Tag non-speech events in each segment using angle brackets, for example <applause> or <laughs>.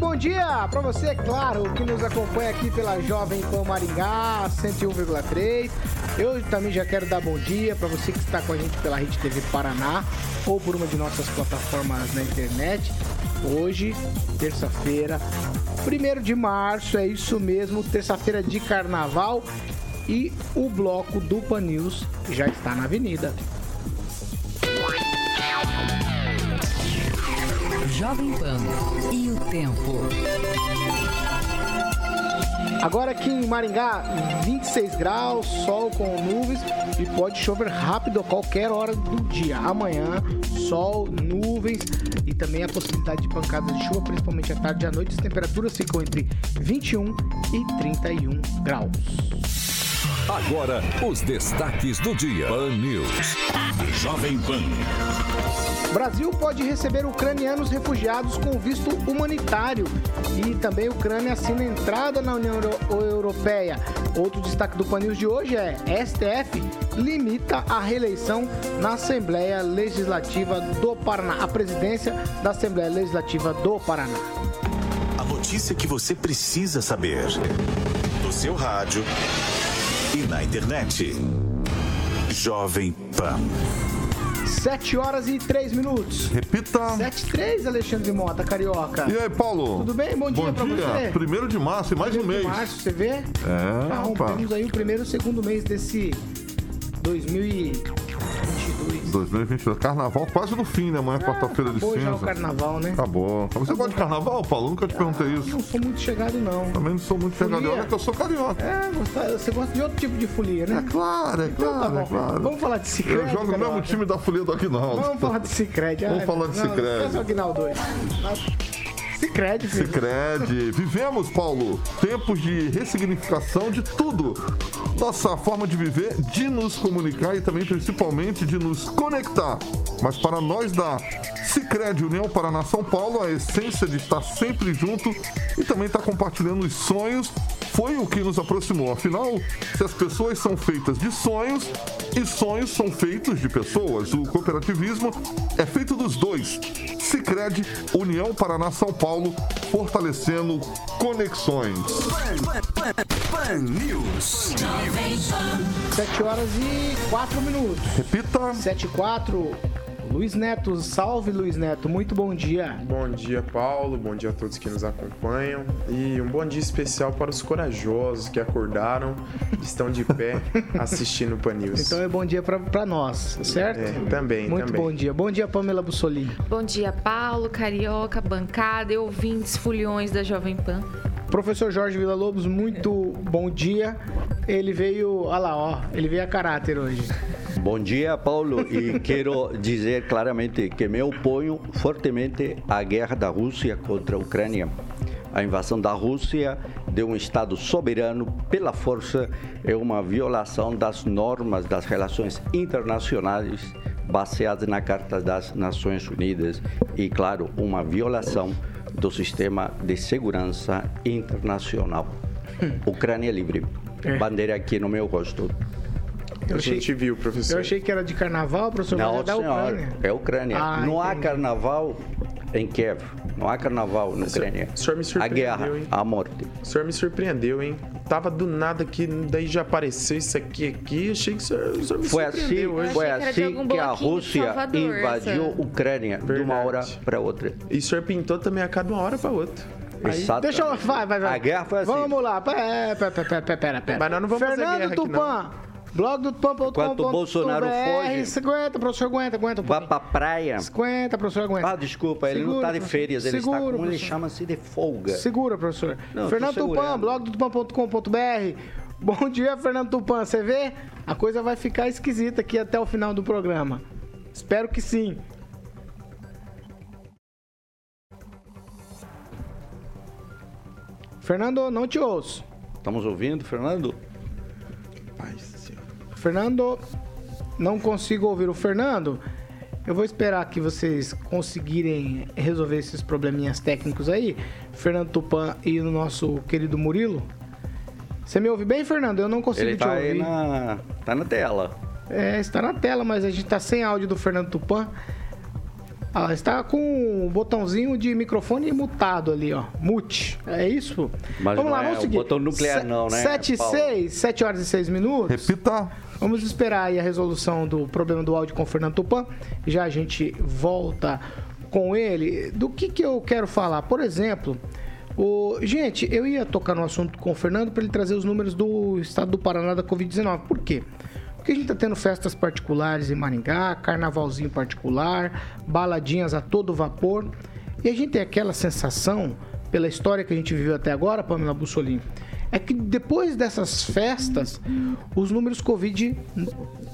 Bom dia para você, claro, que nos acompanha aqui pela Jovem Pan Maringá 101,3. Eu também já quero dar bom dia para você que está com a gente pela Rede TV Paraná ou por uma de nossas plataformas na internet. Hoje, terça-feira, 1 de março, é isso mesmo, terça-feira de carnaval e o bloco do Pan News já está na avenida. Jovem Pan e o tempo. Agora aqui em Maringá, 26 graus, sol com nuvens e pode chover rápido a qualquer hora do dia. Amanhã, sol, nuvens e também a possibilidade de pancadas de chuva, principalmente à tarde e à noite. As temperaturas ficam entre 21 e 31 graus. Agora, os destaques do dia. Pan News. Jovem Pan. Brasil pode receber ucranianos refugiados com visto humanitário e também a Ucrânia assina entrada na União Euro Europeia. Outro destaque do Pan News de hoje é STF limita a reeleição na Assembleia Legislativa do Paraná, a presidência da Assembleia Legislativa do Paraná. A notícia que você precisa saber. No seu rádio e na internet. Jovem Pan. 7 horas e 3 minutos. Repita. 7 e 3, Alexandre Mota, carioca. E aí, Paulo? Tudo bem? Bom dia Bom pra dia. você. Primeiro de março, e mais um Primeiro mês. de março, você vê? É, Já rapaz. rompemos aí o primeiro e o segundo mês desse 2022. 2022. Carnaval quase no fim, né? Amanhã é quarta-feira de Acabou já o cinza. carnaval, né? Acabou. Você gosta de carnaval, Paulo? Nunca te perguntei isso. Não sou muito chegado, não. Também não sou muito chegado. Folia? Olha que eu sou carioca. É, você gosta de outro tipo de folia, né? É claro, é Então tá claro, é bom. claro. Vamos falar de Eu Cicred. jogo no mesmo time da folia do Aguinaldo. Vamos falar de Cicred. Vamos falar de Sicredi. Esquece o Aguinaldo. Cicred. Cicred. Vivemos, Paulo, tempos de ressignificação de tudo. Nossa forma de viver, de nos comunicar e também, principalmente, de nos conectar. Mas para nós da Cicred União Paraná São Paulo, a essência de estar sempre junto e também estar compartilhando os sonhos foi o que nos aproximou. Afinal, se as pessoas são feitas de sonhos e sonhos são feitos de pessoas, o cooperativismo é feito dos dois. Cicred, União Paraná São Paulo, fortalecendo conexões. Pan News. 7 horas e 4 minutos. Repita. 7 e 4. Luiz Neto, salve Luiz Neto, muito bom dia. Bom dia, Paulo. Bom dia a todos que nos acompanham. E um bom dia especial para os corajosos que acordaram, estão de pé <laughs> assistindo o Pan News. Então é bom dia pra, pra nós, certo? É, também, Muito também. bom dia. Bom dia, Pamela Bussolini. Bom dia, Paulo, Carioca, bancada e ouvintes fulhões da Jovem Pan. Professor Jorge Villa-Lobos, muito bom dia. Ele veio, olha lá, ó, ele veio a caráter hoje. Bom dia, Paulo, e <laughs> quero dizer claramente que me oponho fortemente à guerra da Rússia contra a Ucrânia. A invasão da Rússia de um Estado soberano pela força é uma violação das normas das relações internacionais baseadas na Carta das Nações Unidas e, claro, uma violação do sistema de segurança internacional. <laughs> Ucrânia livre. É. Bandeira aqui no meu rosto. Eu a achei, gente viu, professor. eu achei que era de carnaval, professor, mas Não, é da senhor, Ucrânia. é Ucrânia. Ah, não há entendi. carnaval em Kiev. Não há carnaval na Ucrânia. o senhor me a surpreendeu, guerra, hein? a morte. O senhor me surpreendeu, hein? Tava do nada aqui, daí já apareceu isso aqui aqui. Achei que o senhor, o senhor me Foi assim, hoje. foi assim que a Rússia Salvador, invadiu essa- a Ucrânia de uma Verdade. hora para outra. E o senhor pintou também a cada uma hora para outra. Exatamente. Deixa eu. Vai, vai, vai. A guerra foi assim. Vamos lá. Pera, pera, pera, pera. Mas nós não vamos fazer Fernando guerra aqui, Tupan. Blog do Tupan.com.br. Enquanto o Bolsonaro foge- Aguenta, professor, aguenta, aguenta um Vá pra praia. Aguenta, professor, aguenta. Ah, desculpa, ele não Segura, está de férias, ele está Segura, com ele professor. chama-se de folga. Segura, professor. Não, Fernando Tupan, blog tupan.com.br. Bom dia, Fernando Tupan. Você vê? A coisa vai ficar esquisita aqui até o final do programa. Espero que sim. Fernando, não te ouço. Estamos ouvindo, Fernando? Fernando, não consigo ouvir o Fernando. Eu vou esperar que vocês conseguirem resolver esses probleminhas técnicos aí, Fernando Tupan e o nosso querido Murilo. Você me ouve bem, Fernando? Eu não consigo Ele te tá ouvir. aí na, tá na tela. É, está na tela, mas a gente tá sem áudio do Fernando Tupan. Ah, está com o botãozinho de microfone mutado ali, ó. Mute. É isso? Mas vamos não lá, é vamos o seguir. botão nuclear não, né, 7 e Paulo? 6, 7 horas e 6 minutos. Repita. Vamos esperar aí a resolução do problema do áudio com o Fernando Tupan. Já a gente volta com ele. Do que, que eu quero falar? Por exemplo, o... gente, eu ia tocar no assunto com o Fernando para ele trazer os números do estado do Paraná da Covid-19. Por quê? Porque a gente tá tendo festas particulares em Maringá, carnavalzinho particular, baladinhas a todo vapor. E a gente tem aquela sensação, pela história que a gente viveu até agora, Pamela Bussolini, é que depois dessas festas, os números Covid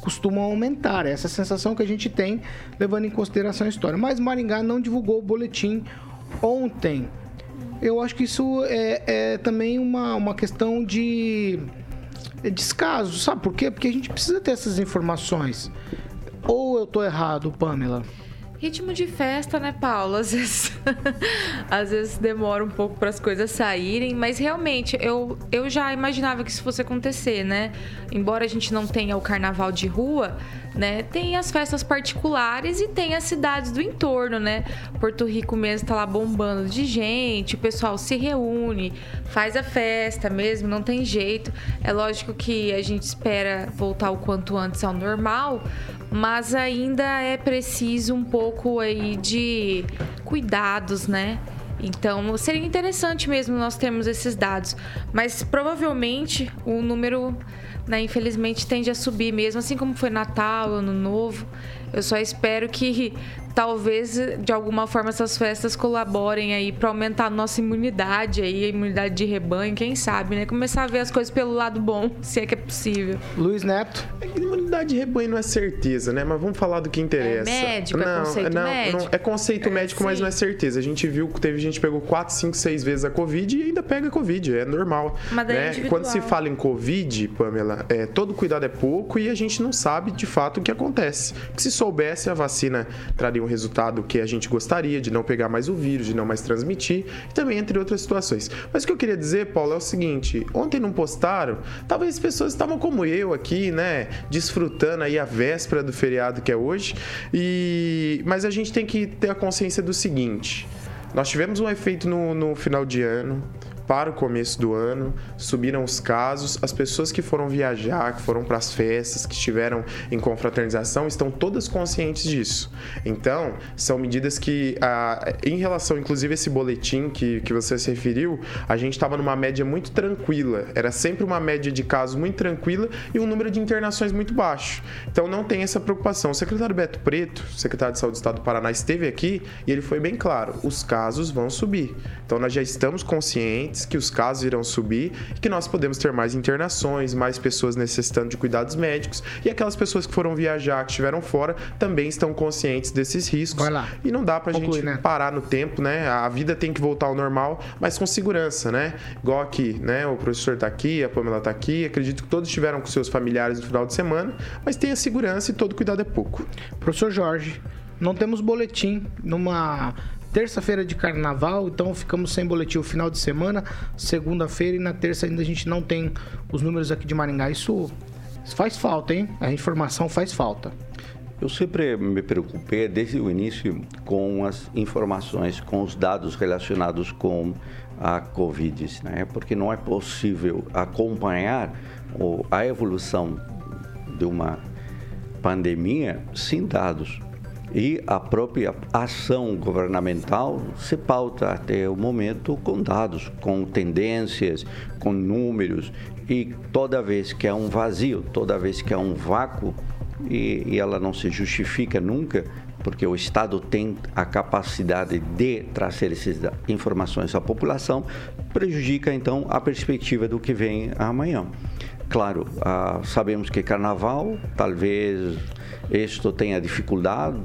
costumam aumentar. É essa sensação que a gente tem, levando em consideração a história. Mas Maringá não divulgou o boletim ontem. Eu acho que isso é, é também uma, uma questão de descaso, sabe por quê? Porque a gente precisa ter essas informações. Ou eu tô errado, Pamela? Ritmo de festa, né, Paulo? Às vezes, <laughs> às vezes demora um pouco para as coisas saírem, mas realmente eu, eu já imaginava que isso fosse acontecer, né? Embora a gente não tenha o carnaval de rua, né? Tem as festas particulares e tem as cidades do entorno, né? Porto Rico mesmo tá lá bombando de gente, o pessoal se reúne, faz a festa mesmo, não tem jeito. É lógico que a gente espera voltar o quanto antes ao normal, mas ainda é preciso um pouco aí de cuidados, né? Então, seria interessante mesmo nós termos esses dados, mas provavelmente o número, né, infelizmente, tende a subir mesmo, assim como foi Natal, Ano Novo. Eu só espero que talvez de alguma forma essas festas colaborem aí para aumentar a nossa imunidade aí, a imunidade de rebanho, quem sabe, né? Começar a ver as coisas pelo lado bom, <laughs> se é que é possível. Luiz Neto. É que Imunidade de rebanho não é certeza, né? Mas vamos falar do que interessa. É médico, é não, conceito não, médico? Não, é conceito médico, mas sim. não é certeza. A gente viu que teve gente que pegou 4, 5, 6 vezes a Covid e ainda pega a Covid. É normal. Mas daí é né? individual. Quando se fala em Covid, Pamela, é, todo cuidado é pouco e a gente não sabe de fato o que acontece. Porque se soubesse, a vacina traria um resultado que a gente gostaria, de não pegar mais o vírus, de não mais transmitir, e também entre outras situações. Mas o que eu queria dizer, Paulo, é o seguinte: ontem não postaram, talvez as pessoas estavam como eu aqui, né? Desfrutando aí a véspera do feriado que é hoje. E Mas a gente tem que ter a consciência do seguinte. Nós tivemos um efeito no, no final de ano, para o começo do ano, subiram os casos, as pessoas que foram viajar, que foram para as festas, que estiveram em confraternização, estão todas conscientes disso. Então, são medidas que, ah, em relação, inclusive, a esse boletim que, que você se referiu, a gente estava numa média muito tranquila. Era sempre uma média de casos muito tranquila e um número de internações muito baixo. Então, não tem essa preocupação. O secretário Beto Preto, secretário de Saúde do Estado do Paraná, esteve aqui e ele foi bem claro: os casos vão subir. Então, nós já estamos conscientes que os casos irão subir e que nós podemos ter mais internações, mais pessoas necessitando de cuidados médicos e aquelas pessoas que foram viajar, que estiveram fora, também estão conscientes desses riscos. Vai lá. E não dá pra Conclui, gente né? parar no tempo, né? A vida tem que voltar ao normal, mas com segurança, né? Igual aqui, né? O professor tá aqui, a Pamela tá aqui, acredito que todos estiveram com seus familiares no final de semana, mas tenha segurança e todo cuidado é pouco. Professor Jorge, não temos boletim numa terça-feira de carnaval, então ficamos sem boletim o final de semana, segunda-feira e na terça ainda a gente não tem os números aqui de Maringá. Isso, faz falta, hein? A informação faz falta. Eu sempre me preocupei desde o início com as informações, com os dados relacionados com a Covid, né? porque não é possível acompanhar a evolução de uma pandemia sem dados. E a própria ação governamental se pauta até o momento com dados, com tendências, com números. E toda vez que há um vazio, toda vez que há um vácuo, e, e ela não se justifica nunca, porque o Estado tem a capacidade de trazer essas informações à população, prejudica então a perspectiva do que vem amanhã. Claro, ah, sabemos que carnaval, talvez isto tenha dificuldade,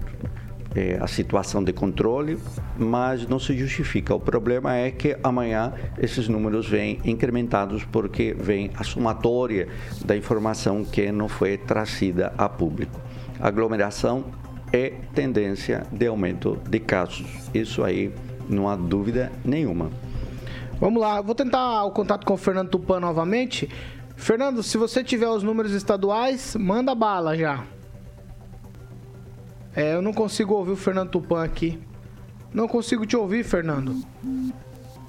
eh, a situação de controle, mas não se justifica. O problema é que amanhã esses números vêm incrementados porque vem a somatória da informação que não foi trazida a público. Aglomeração é tendência de aumento de casos. Isso aí não há dúvida nenhuma. Vamos lá, vou tentar o contato com o Fernando Tupan novamente. Fernando, se você tiver os números estaduais, manda bala já. É, eu não consigo ouvir o Fernando Tupan aqui. Não consigo te ouvir, Fernando.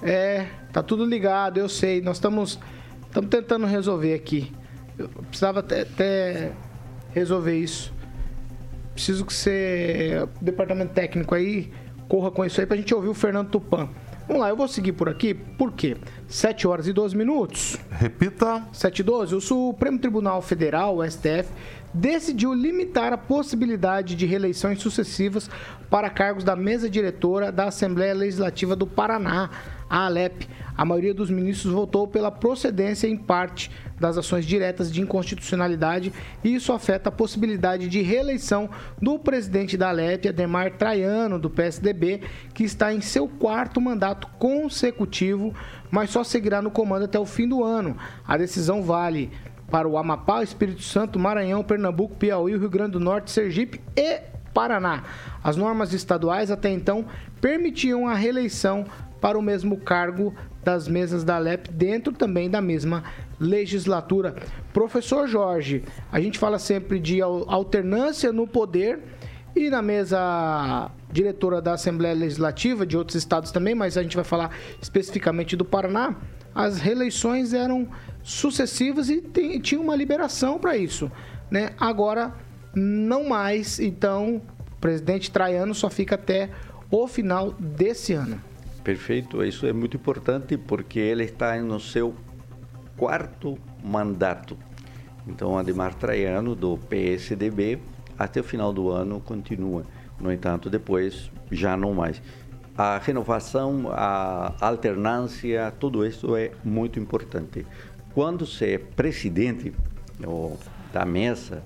É, tá tudo ligado, eu sei. Nós estamos estamos tentando resolver aqui. Eu precisava até, até resolver isso. Preciso que você, departamento técnico aí, corra com isso aí pra gente ouvir o Fernando Tupan. Vamos lá, eu vou seguir por aqui, por quê? 7 horas e 12 minutos. Repita. 7 e 12. O Supremo Tribunal Federal, o STF, decidiu limitar a possibilidade de reeleições sucessivas para cargos da mesa diretora da Assembleia Legislativa do Paraná, a ALEP. A maioria dos ministros votou pela procedência em parte das ações diretas de inconstitucionalidade e isso afeta a possibilidade de reeleição do presidente da Alep, Ademar Traiano, do PSDB, que está em seu quarto mandato consecutivo, mas só seguirá no comando até o fim do ano. A decisão vale para o Amapá, Espírito Santo, Maranhão, Pernambuco, Piauí, Rio Grande do Norte, Sergipe e Paraná. As normas estaduais até então permitiam a reeleição para o mesmo cargo das mesas da Alep dentro também da mesma legislatura. Professor Jorge, a gente fala sempre de alternância no poder e na mesa diretora da Assembleia Legislativa de outros estados também, mas a gente vai falar especificamente do Paraná. As reeleições eram sucessivas e tem, tinha uma liberação para isso, né? Agora não mais, então o presidente Traiano só fica até o final desse ano. Perfeito, isso é muito importante porque ele está no seu quarto mandato. Então, Ademar Traiano, do PSDB, até o final do ano continua. No entanto, depois já não mais. A renovação, a alternância, tudo isso é muito importante. Quando você é presidente da mesa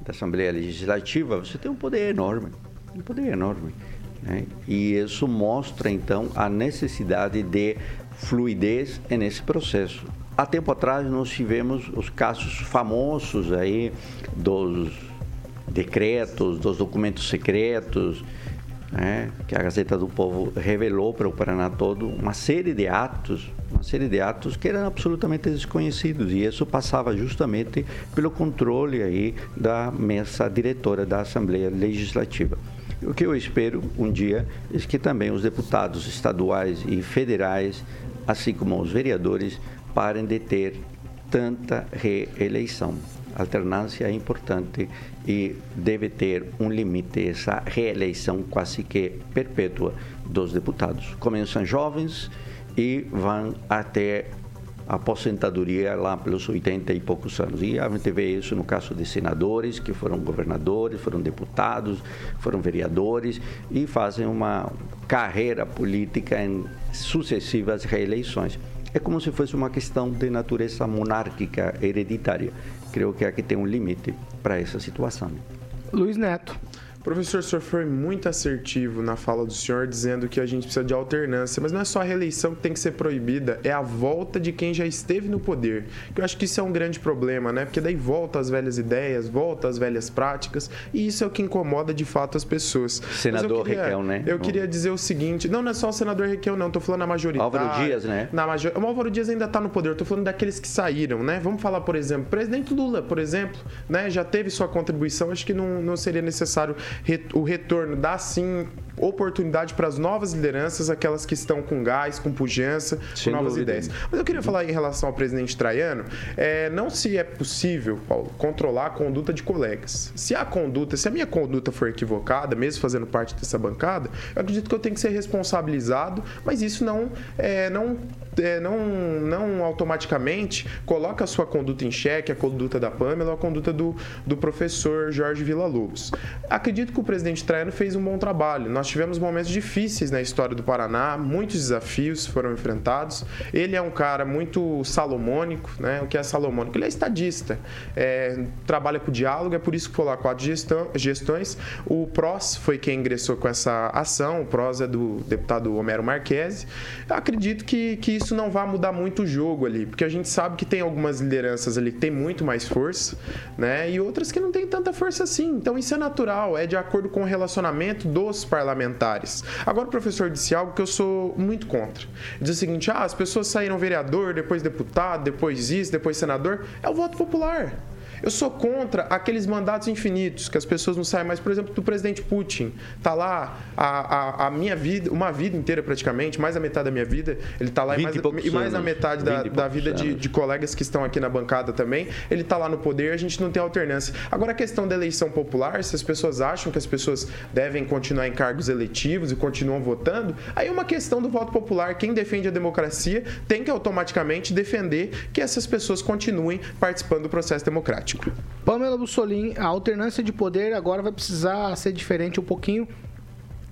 da Assembleia Legislativa, você tem um poder enorme, um poder enorme. Né? E isso mostra, então, a necessidade de fluidez nesse processo. Há tempo atrás nós tivemos os casos famosos aí dos decretos, dos documentos secretos, né? que a Gazeta do Povo revelou para o Paraná todo uma série de atos, uma série de atos que eram absolutamente desconhecidos e isso passava justamente pelo controle aí da mesa diretora da Assembleia Legislativa. O que eu espero um dia é que também os deputados estaduais e federais, assim como os vereadores, parem de ter tanta reeleição. Alternância é importante e deve ter um limite essa reeleição quase que perpétua dos deputados. Começam jovens e vão até aposentadoria lá pelos 80 e poucos anos. E a gente vê isso no caso de senadores que foram governadores, foram deputados, foram vereadores e fazem uma carreira política em sucessivas reeleições. É como se fosse uma questão de natureza monárquica hereditária. Creio que aqui tem um limite para essa situação. Luiz Neto. Professor, o senhor foi muito assertivo na fala do senhor, dizendo que a gente precisa de alternância, mas não é só a reeleição que tem que ser proibida, é a volta de quem já esteve no poder. Eu acho que isso é um grande problema, né? Porque daí volta as velhas ideias, volta as velhas práticas, e isso é o que incomoda de fato as pessoas. Senador queria, né? Eu queria dizer o seguinte: não, não é só o senador Requel, não, tô falando na maioria. Álvaro Dias, né? Na major... O Álvaro Dias ainda tá no poder, eu tô falando daqueles que saíram, né? Vamos falar, por exemplo, presidente Lula, por exemplo, né? Já teve sua contribuição, acho que não, não seria necessário o retorno dá sim oportunidade para as novas lideranças, aquelas que estão com gás, com pujança, Sem com novas dúvida. ideias. Mas eu queria falar em relação ao presidente Traiano, é, não se é possível, Paulo, controlar a conduta de colegas. Se a conduta, se a minha conduta for equivocada, mesmo fazendo parte dessa bancada, eu acredito que eu tenho que ser responsabilizado, mas isso não, é, não é, não, não automaticamente coloca a sua conduta em xeque, a conduta da Pamela ou a conduta do, do professor Jorge Villa-Lobos. Acredito que o presidente Traiano fez um bom trabalho. nós tivemos momentos difíceis na história do Paraná, muitos desafios foram enfrentados. Ele é um cara muito salomônico, né? O que é salomônico? Ele é estadista, é, trabalha com diálogo, é por isso que foi lá quatro gestões. O PROS foi quem ingressou com essa ação, o PROS é do deputado Homero Marquesi. Eu acredito que, que isso não vai mudar muito o jogo ali, porque a gente sabe que tem algumas lideranças ali que tem muito mais força, né? E outras que não tem tanta força assim. Então isso é natural, é de acordo com o relacionamento dos parlamentares. Agora o professor disse algo que eu sou muito contra. Diz o seguinte: ah, as pessoas saíram vereador, depois deputado, depois isso, depois senador. É o voto popular. Eu sou contra aqueles mandatos infinitos, que as pessoas não saem mais, por exemplo, do presidente Putin. Tá lá a, a, a minha vida, uma vida inteira praticamente, mais da metade da minha vida, ele tá lá e mais, e mais da metade da, da vida de, de, colegas que estão aqui na bancada também. Ele tá lá no poder, a gente não tem alternância. Agora a questão da eleição popular, se as pessoas acham que as pessoas devem continuar em cargos eletivos e continuam votando, aí é uma questão do voto popular. Quem defende a democracia tem que automaticamente defender que essas pessoas continuem participando do processo democrático. Pamela Bussolini, a alternância de poder agora vai precisar ser diferente um pouquinho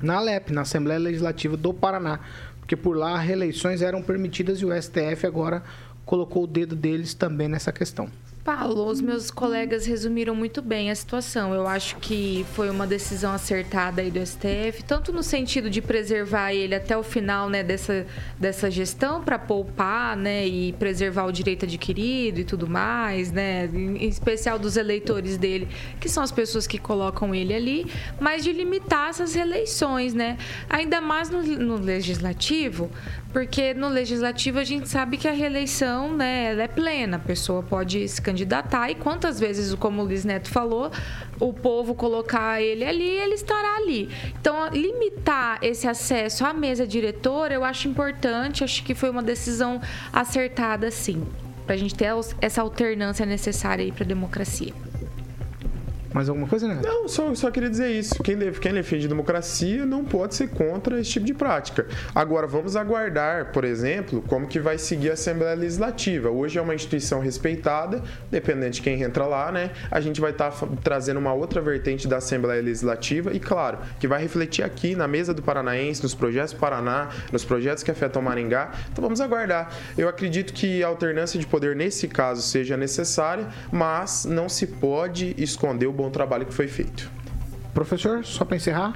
na LEP, na Assembleia Legislativa do Paraná, porque por lá reeleições eram permitidas e o STF agora colocou o dedo deles também nessa questão. Paulo, os meus colegas resumiram muito bem a situação. Eu acho que foi uma decisão acertada aí do STF, tanto no sentido de preservar ele até o final né, dessa, dessa gestão para poupar né, e preservar o direito adquirido e tudo mais, né, em especial dos eleitores dele, que são as pessoas que colocam ele ali, mas de limitar essas reeleições, né? Ainda mais no, no legislativo, porque no legislativo a gente sabe que a reeleição né, é plena, a pessoa pode se candidatar e quantas vezes, como o Luiz Neto falou, o povo colocar ele ali, ele estará ali. Então, limitar esse acesso à mesa diretora, eu acho importante, acho que foi uma decisão acertada, sim, para a gente ter essa alternância necessária aí para a democracia. Mais alguma coisa, né? Não, só, só queria dizer isso. Quem, quem defende democracia não pode ser contra esse tipo de prática. Agora, vamos aguardar, por exemplo, como que vai seguir a Assembleia Legislativa. Hoje é uma instituição respeitada, dependente de quem entra lá, né? A gente vai estar tá trazendo uma outra vertente da Assembleia Legislativa e, claro, que vai refletir aqui na mesa do Paranaense, nos projetos do Paraná, nos projetos que afetam Maringá. Então, vamos aguardar. Eu acredito que a alternância de poder, nesse caso, seja necessária, mas não se pode esconder o bom trabalho que foi feito. Professor, só para encerrar?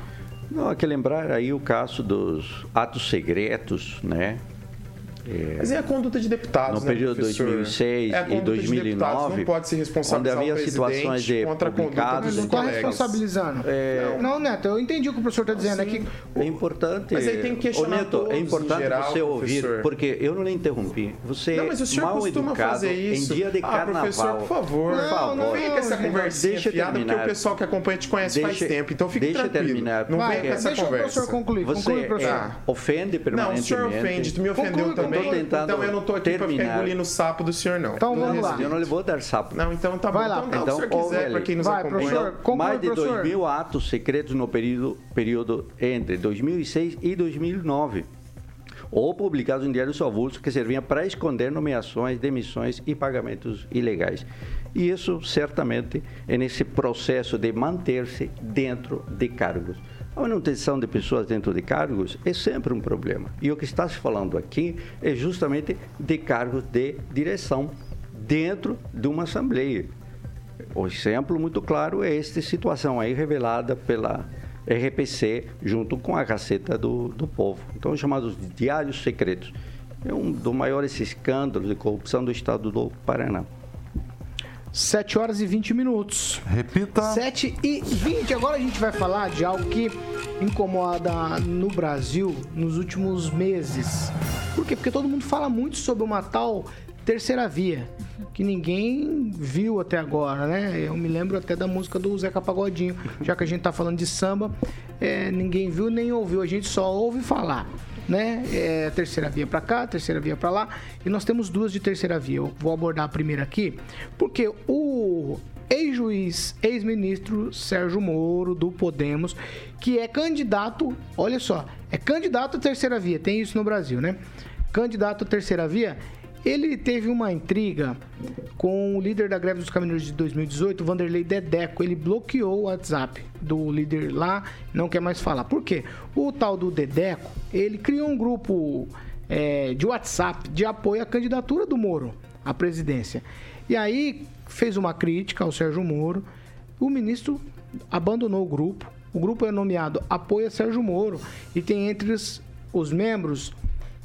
Não, há que lembrar aí o caso dos atos secretos, né? É, Mas é a conduta de deputados, No né, período de 2006 é e 2009, não pode se responsabilizar onde havia situações de contra publicados, não está responsabilizando. É... Não, Neto, eu entendi o que o professor está dizendo. Assim, é, que... é importante. Mas aí tem que questionar Neto, é importante geral, você ouvir, professor. porque eu não lhe interrompi. Você não, mas o senhor mal educado fazer isso. em dia de ah, carnaval. professor, por favor. Não, por favor. Não, vem com essa conversinha deixa fiada, terminar. porque o pessoal que acompanha te conhece deixa, faz tempo. Então fique deixa tranquilo. terminar. Não vem com essa conversa. Deixa o professor concluir. Você ofende permanentemente. Não, o senhor ofende. Tu me ofendeu também. Então eu não tô aqui terminar. pra ficar engolindo o sapo do senhor, não. Então vamos lá. Eu não lhe vou dar sapo. Não, então tá Vai bom. Lá. Então, então, se o senhor quiser, para quem nos vai, acompanha. Professor, conclui, mais de 2 mil atos secretos no período, período entre 2006 e 2009 ou publicados em diários avulsos que serviam para esconder nomeações, demissões e pagamentos ilegais. E isso certamente é nesse processo de manter-se dentro de cargos. A manutenção de pessoas dentro de cargos é sempre um problema. E o que está se falando aqui é justamente de cargos de direção dentro de uma assembleia. O exemplo muito claro é esta situação aí revelada pela RPC junto com a Gaceta do, do Povo. Então, chamados diários secretos. É um dos maiores escândalos de corrupção do estado do Paraná. 7 horas e 20 minutos. Repita. 7 e 20. Agora a gente vai falar de algo que incomoda no Brasil nos últimos meses. Por quê? Porque todo mundo fala muito sobre uma tal terceira via, que ninguém viu até agora, né? Eu me lembro até da música do Zeca Pagodinho, já que a gente tá falando de samba, é, ninguém viu nem ouviu, a gente só ouve falar né? É, terceira via para cá, terceira via para lá. E nós temos duas de terceira via. Eu vou abordar a primeira aqui, porque o ex-juiz, ex-ministro Sérgio Moro, do Podemos, que é candidato, olha só, é candidato à terceira via, tem isso no Brasil, né? Candidato à terceira via, Ele teve uma intriga com o líder da greve dos caminhoneiros de 2018, Vanderlei Dedeco. Ele bloqueou o WhatsApp do líder lá, não quer mais falar. Por quê? O tal do Dedeco, ele criou um grupo é, de WhatsApp de apoio à candidatura do Moro à presidência. E aí fez uma crítica ao Sérgio Moro. O ministro abandonou o grupo. O grupo é nomeado Apoia Sérgio Moro e tem entre os, os membros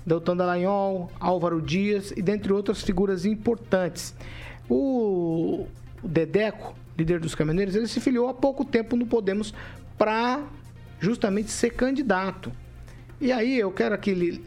Deltan Dallagnol, Álvaro Dias e dentre outras figuras importantes. O Dedeco, líder dos caminhoneiros, ele se filiou há pouco tempo no Podemos para justamente ser candidato. E aí eu quero aqui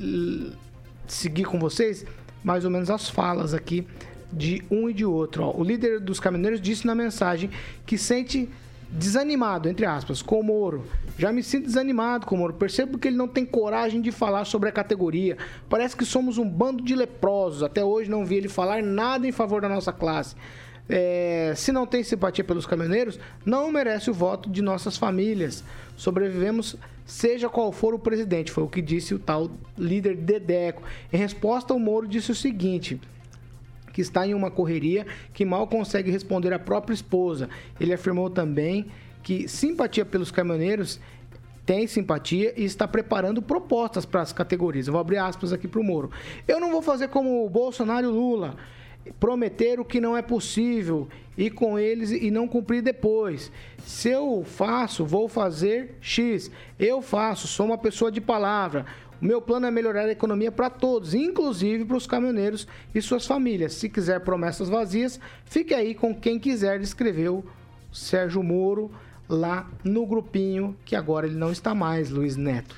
seguir com vocês mais ou menos as falas aqui de um e de outro. O líder dos caminhoneiros disse na mensagem que sente desanimado, entre aspas, com o Moro. Já me sinto desanimado com o Moro. Percebo que ele não tem coragem de falar sobre a categoria. Parece que somos um bando de leprosos. Até hoje não vi ele falar nada em favor da nossa classe. É, se não tem simpatia pelos caminhoneiros, não merece o voto de nossas famílias. Sobrevivemos, seja qual for o presidente, foi o que disse o tal líder Dedeco. Em resposta, o Moro disse o seguinte: que está em uma correria que mal consegue responder à própria esposa. Ele afirmou também que simpatia pelos caminhoneiros tem simpatia e está preparando propostas para as categorias. Eu vou abrir aspas aqui para o Moro. Eu não vou fazer como o Bolsonaro e o Lula, prometer o que não é possível e com eles e não cumprir depois. Se eu faço, vou fazer X. Eu faço, sou uma pessoa de palavra. O meu plano é melhorar a economia para todos, inclusive para os caminhoneiros e suas famílias. Se quiser promessas vazias, fique aí com quem quiser, escreveu Sérgio Moro lá no grupinho, que agora ele não está mais, Luiz Neto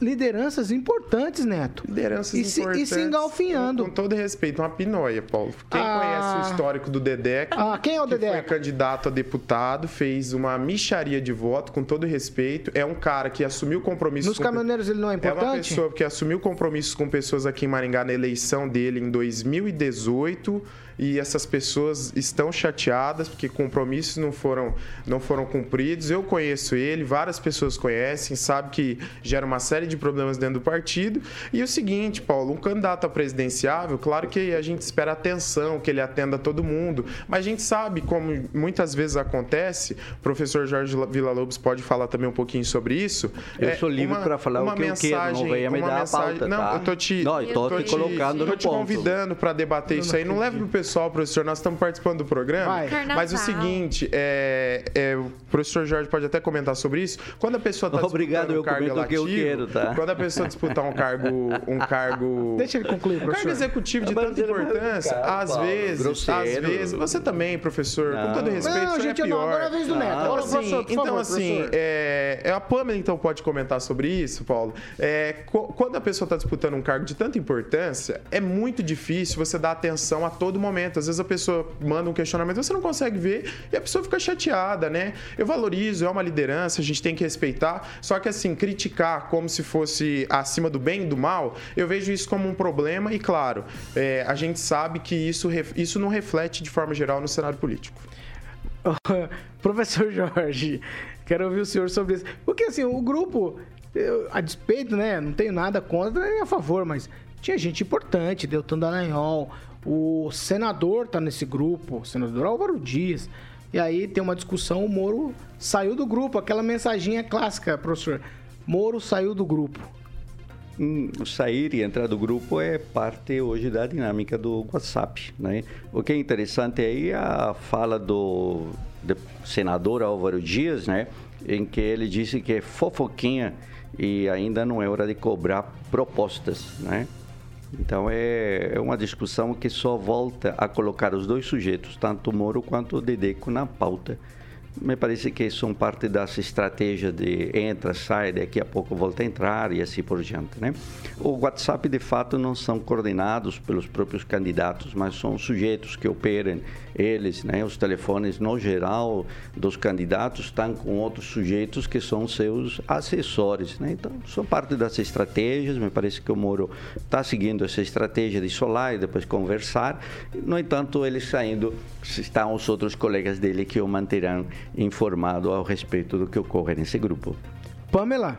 lideranças importantes, Neto. Lideranças e importantes. Se, e se engalfinhando. Com, com, todo respeito, uma pinóia, Paulo. Quem ah, conhece o histórico do Dedeco, ah, quem é o que foi candidato a deputado, fez uma micharia de voto, com todo respeito. É um cara que assumiu compromissos... Nos com... caminhoneiros ele não é importante? É uma pessoa que assumiu compromissos com pessoas aqui em Maringá na eleição dele em 2018 e essas pessoas estão chateadas porque compromissos não foram, não foram cumpridos. Eu conheço ele, várias pessoas conhecem, sabe que gera uma série de problemas dentro do partido. E o seguinte, Paulo, um candidato a presidenciável, claro que a gente espera atenção, que ele atenda todo mundo, mas a gente sabe como muitas vezes acontece, o professor Jorge Villa-Lobos pode falar também um pouquinho sobre isso. Eu é, sou livre para falar o que mensagem, eu quero, não venha me dar mensagem, a pauta, Não, tá? eu tô te, não, eu tô, tô te colocando tô no te ponto. convidando para debater isso aí. Não leve pro pessoal, professor, nós estamos participando do programa. Mas o seguinte, é, é, o professor Jorge pode até comentar sobre isso. Quando a pessoa <laughs> está disputando um cargo eletivo, que eu quero, tá? quando a pessoa disputar um cargo, um cargo, <laughs> deixa ele concluir, professor. Um cargo executivo de tanta importância, às vezes, grosseiro. às vezes, você também, professor, não. com todo respeito, não, gente, é pior. Não, agora é a vez do Neto. Então, assim, professor, então favor, assim, é, é, a Pamela então pode comentar sobre isso, Paulo. É, quando a pessoa está disputando um cargo de tanta importância, é muito difícil você dar atenção a todo momento. Às vezes a pessoa manda um questionamento, você não consegue ver e a pessoa fica chateada, né? Eu valorizo, é uma liderança, a gente tem que respeitar, só que assim, criticar como se fosse acima do bem e do mal, eu vejo isso como um problema e, claro, é, a gente sabe que isso, isso não reflete de forma geral no cenário político. <laughs> Professor Jorge, quero ouvir o senhor sobre isso. Porque assim, o grupo, eu, a despeito, né? Não tenho nada contra nem a favor, mas tinha gente importante, Deltan Dallagnol, o senador tá nesse grupo, o senador Álvaro Dias. E aí tem uma discussão, o Moro saiu do grupo, aquela mensaginha clássica, professor. Moro saiu do grupo. Hum, sair e entrar do grupo é parte hoje da dinâmica do WhatsApp, né? O que é interessante aí é a fala do, do senador Álvaro Dias, né? Em que ele disse que é fofoquinha e ainda não é hora de cobrar propostas, né? Então é, é uma discussão que só volta a colocar os dois sujeitos, tanto o Moro quanto o Dedeco, na pauta me parece que são parte dessa estratégia de entra, sai, daqui a pouco volta a entrar e assim por diante, né? O WhatsApp, de fato, não são coordenados pelos próprios candidatos, mas são sujeitos que operam eles, né? Os telefones, no geral, dos candidatos estão com outros sujeitos que são seus assessores, né? Então, são parte das estratégias, me parece que o Moro está seguindo essa estratégia de isolar e depois conversar. No entanto, ele saindo, estão os outros colegas dele que o manterão informado ao respeito do que ocorre nesse grupo. Pamela.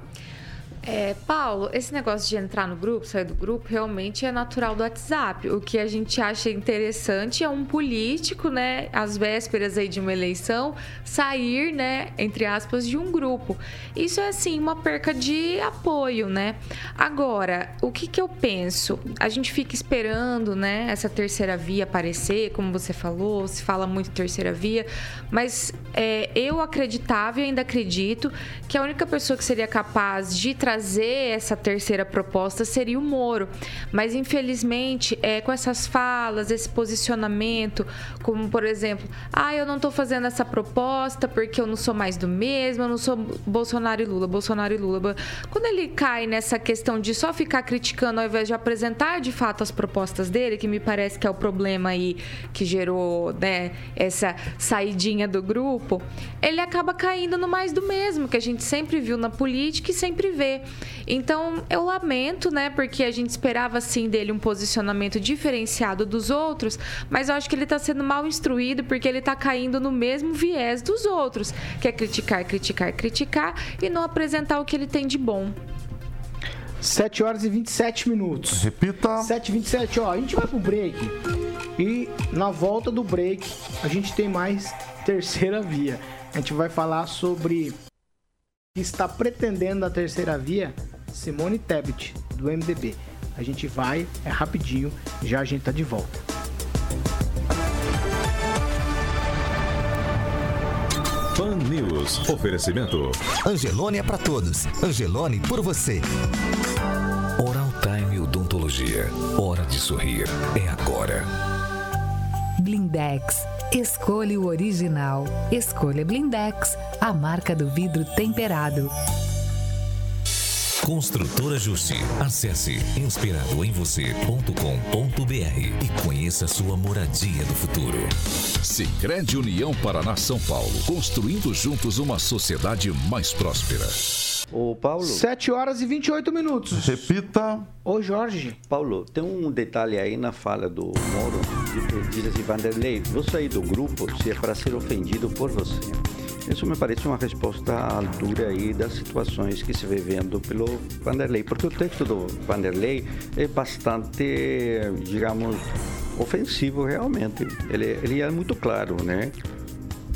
É, Paulo, esse negócio de entrar no grupo, sair do grupo, realmente é natural do WhatsApp. O que a gente acha interessante é um político, né, às vésperas aí de uma eleição, sair, né, entre aspas, de um grupo. Isso é, assim, uma perca de apoio, né? Agora, o que que eu penso? A gente fica esperando, né, essa terceira via aparecer, como você falou, se fala muito terceira via, mas é, eu acreditava e ainda acredito que a única pessoa que seria capaz de trazer trazer essa terceira proposta seria o Moro. Mas, infelizmente, é, com essas falas, esse posicionamento, como, por exemplo, ah, eu não estou fazendo essa proposta porque eu não sou mais do mesmo, eu não sou Bolsonaro e Lula, Bolsonaro e Lula. Quando ele cai nessa questão de só ficar criticando ao invés de apresentar de fato as propostas dele, que me parece que é o problema aí que gerou né, essa saidinha do grupo, ele acaba caindo no mais do mesmo, que a gente sempre viu na política e sempre vê. Então, eu lamento, né? Porque a gente esperava, assim, dele um posicionamento diferenciado dos outros, mas eu acho que ele está sendo mal instruído porque ele está caindo no mesmo viés dos outros, que é criticar, criticar, criticar e não apresentar o que ele tem de bom. 7 horas e 27 minutos. Repita. 7 e 27, ó, a gente vai pro break. E na volta do break, a gente tem mais terceira via. A gente vai falar sobre que está pretendendo a terceira via, Simone Tebet, do MDB. A gente vai, é rapidinho, já a gente tá de volta. Fan News. Oferecimento. Angelone é para todos. Angelone por você. Oral Time Odontologia. Hora de sorrir. É agora. Blindex. Escolha o original. Escolha Blindex, a marca do vidro temperado. Construtora Justi. Acesse inspiradoemvocê.com.br e conheça sua moradia do futuro. Sicredi União Paraná São Paulo, construindo juntos uma sociedade mais próspera. Ô, Paulo. 7 horas e 28 minutos. Repita. Ô, Jorge. Paulo, tem um detalhe aí na fala do Moro. Ele diz assim, Vanderlei, vou sair do grupo se é para ser ofendido por você. Isso me parece uma resposta à altura aí das situações que se vê vendo pelo Vanderlei, porque o texto do Vanderlei é bastante, digamos, ofensivo realmente. Ele, ele é muito claro, né?